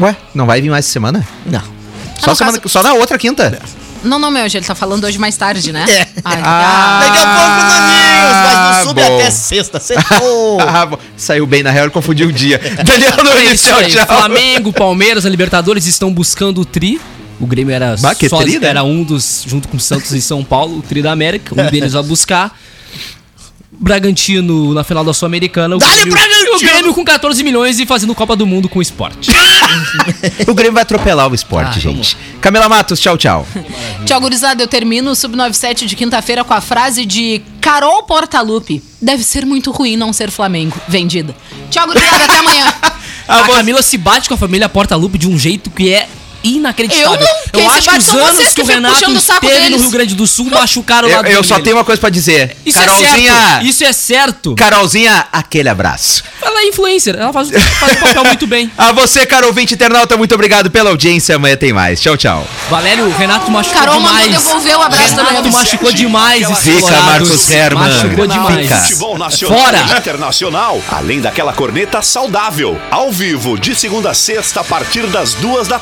Ué, não vai vir mais essa semana? Não. Só, no semana, caso- só na outra quinta. Não, não, meu, ele tá falando hoje mais tarde, né? É. Ah, Ah. Daqui a pouco, Maninhos, mas não sube bom. até sexta. Sextou. Ah. Saiu bem, na real, ele confundiu o dia. Daniel É Nunes, isso tchau, tchau. Flamengo, Palmeiras, a Libertadores estão buscando o tri. O Grêmio era Bah, que só, tri, né? era um dos junto com Santos e São Paulo, o tri da América. Um deles vai buscar. Bragantino na final da Sul-Americana. o Dale, Grêmio-! O Grêmio com 14 milhões e fazendo Copa do Mundo com esporte. O Grêmio vai atropelar o esporte, Ah, gente. Camila Matos, tchau, tchau. Tchau, gurizada. Eu termino o Sub-97 de quinta-feira com a frase de Carol Portalupe. Deve ser muito ruim não ser Flamengo. Vendida. Tchau, gurizada. Até amanhã. A você- Camila se bate com a família Porta-Lupe de um jeito que é inacreditável. Eu se acho que os anos que o Renato esteve no. Rio Grande do Sul machucaram o Eu, lado eu só dele. tenho uma coisa pra dizer. Isso é Carolzinha, certo. Isso é certo. Carolzinha, aquele abraço. Ela é influencer. Ela faz, faz o papel muito bem. A você, Carol 20 internauta, muito obrigado pela audiência. Amanhã tem mais. Tchau, tchau. Valério, o Renato machucou Carol mandou demais. devolver o abraço do Renato Leandro. machucou demais Fica. Marcos Herman. Machucou demais. Fica. Futebol nacional Fora. internacional, além daquela corneta saudável, ao vivo, de segunda a sexta, a partir das duas da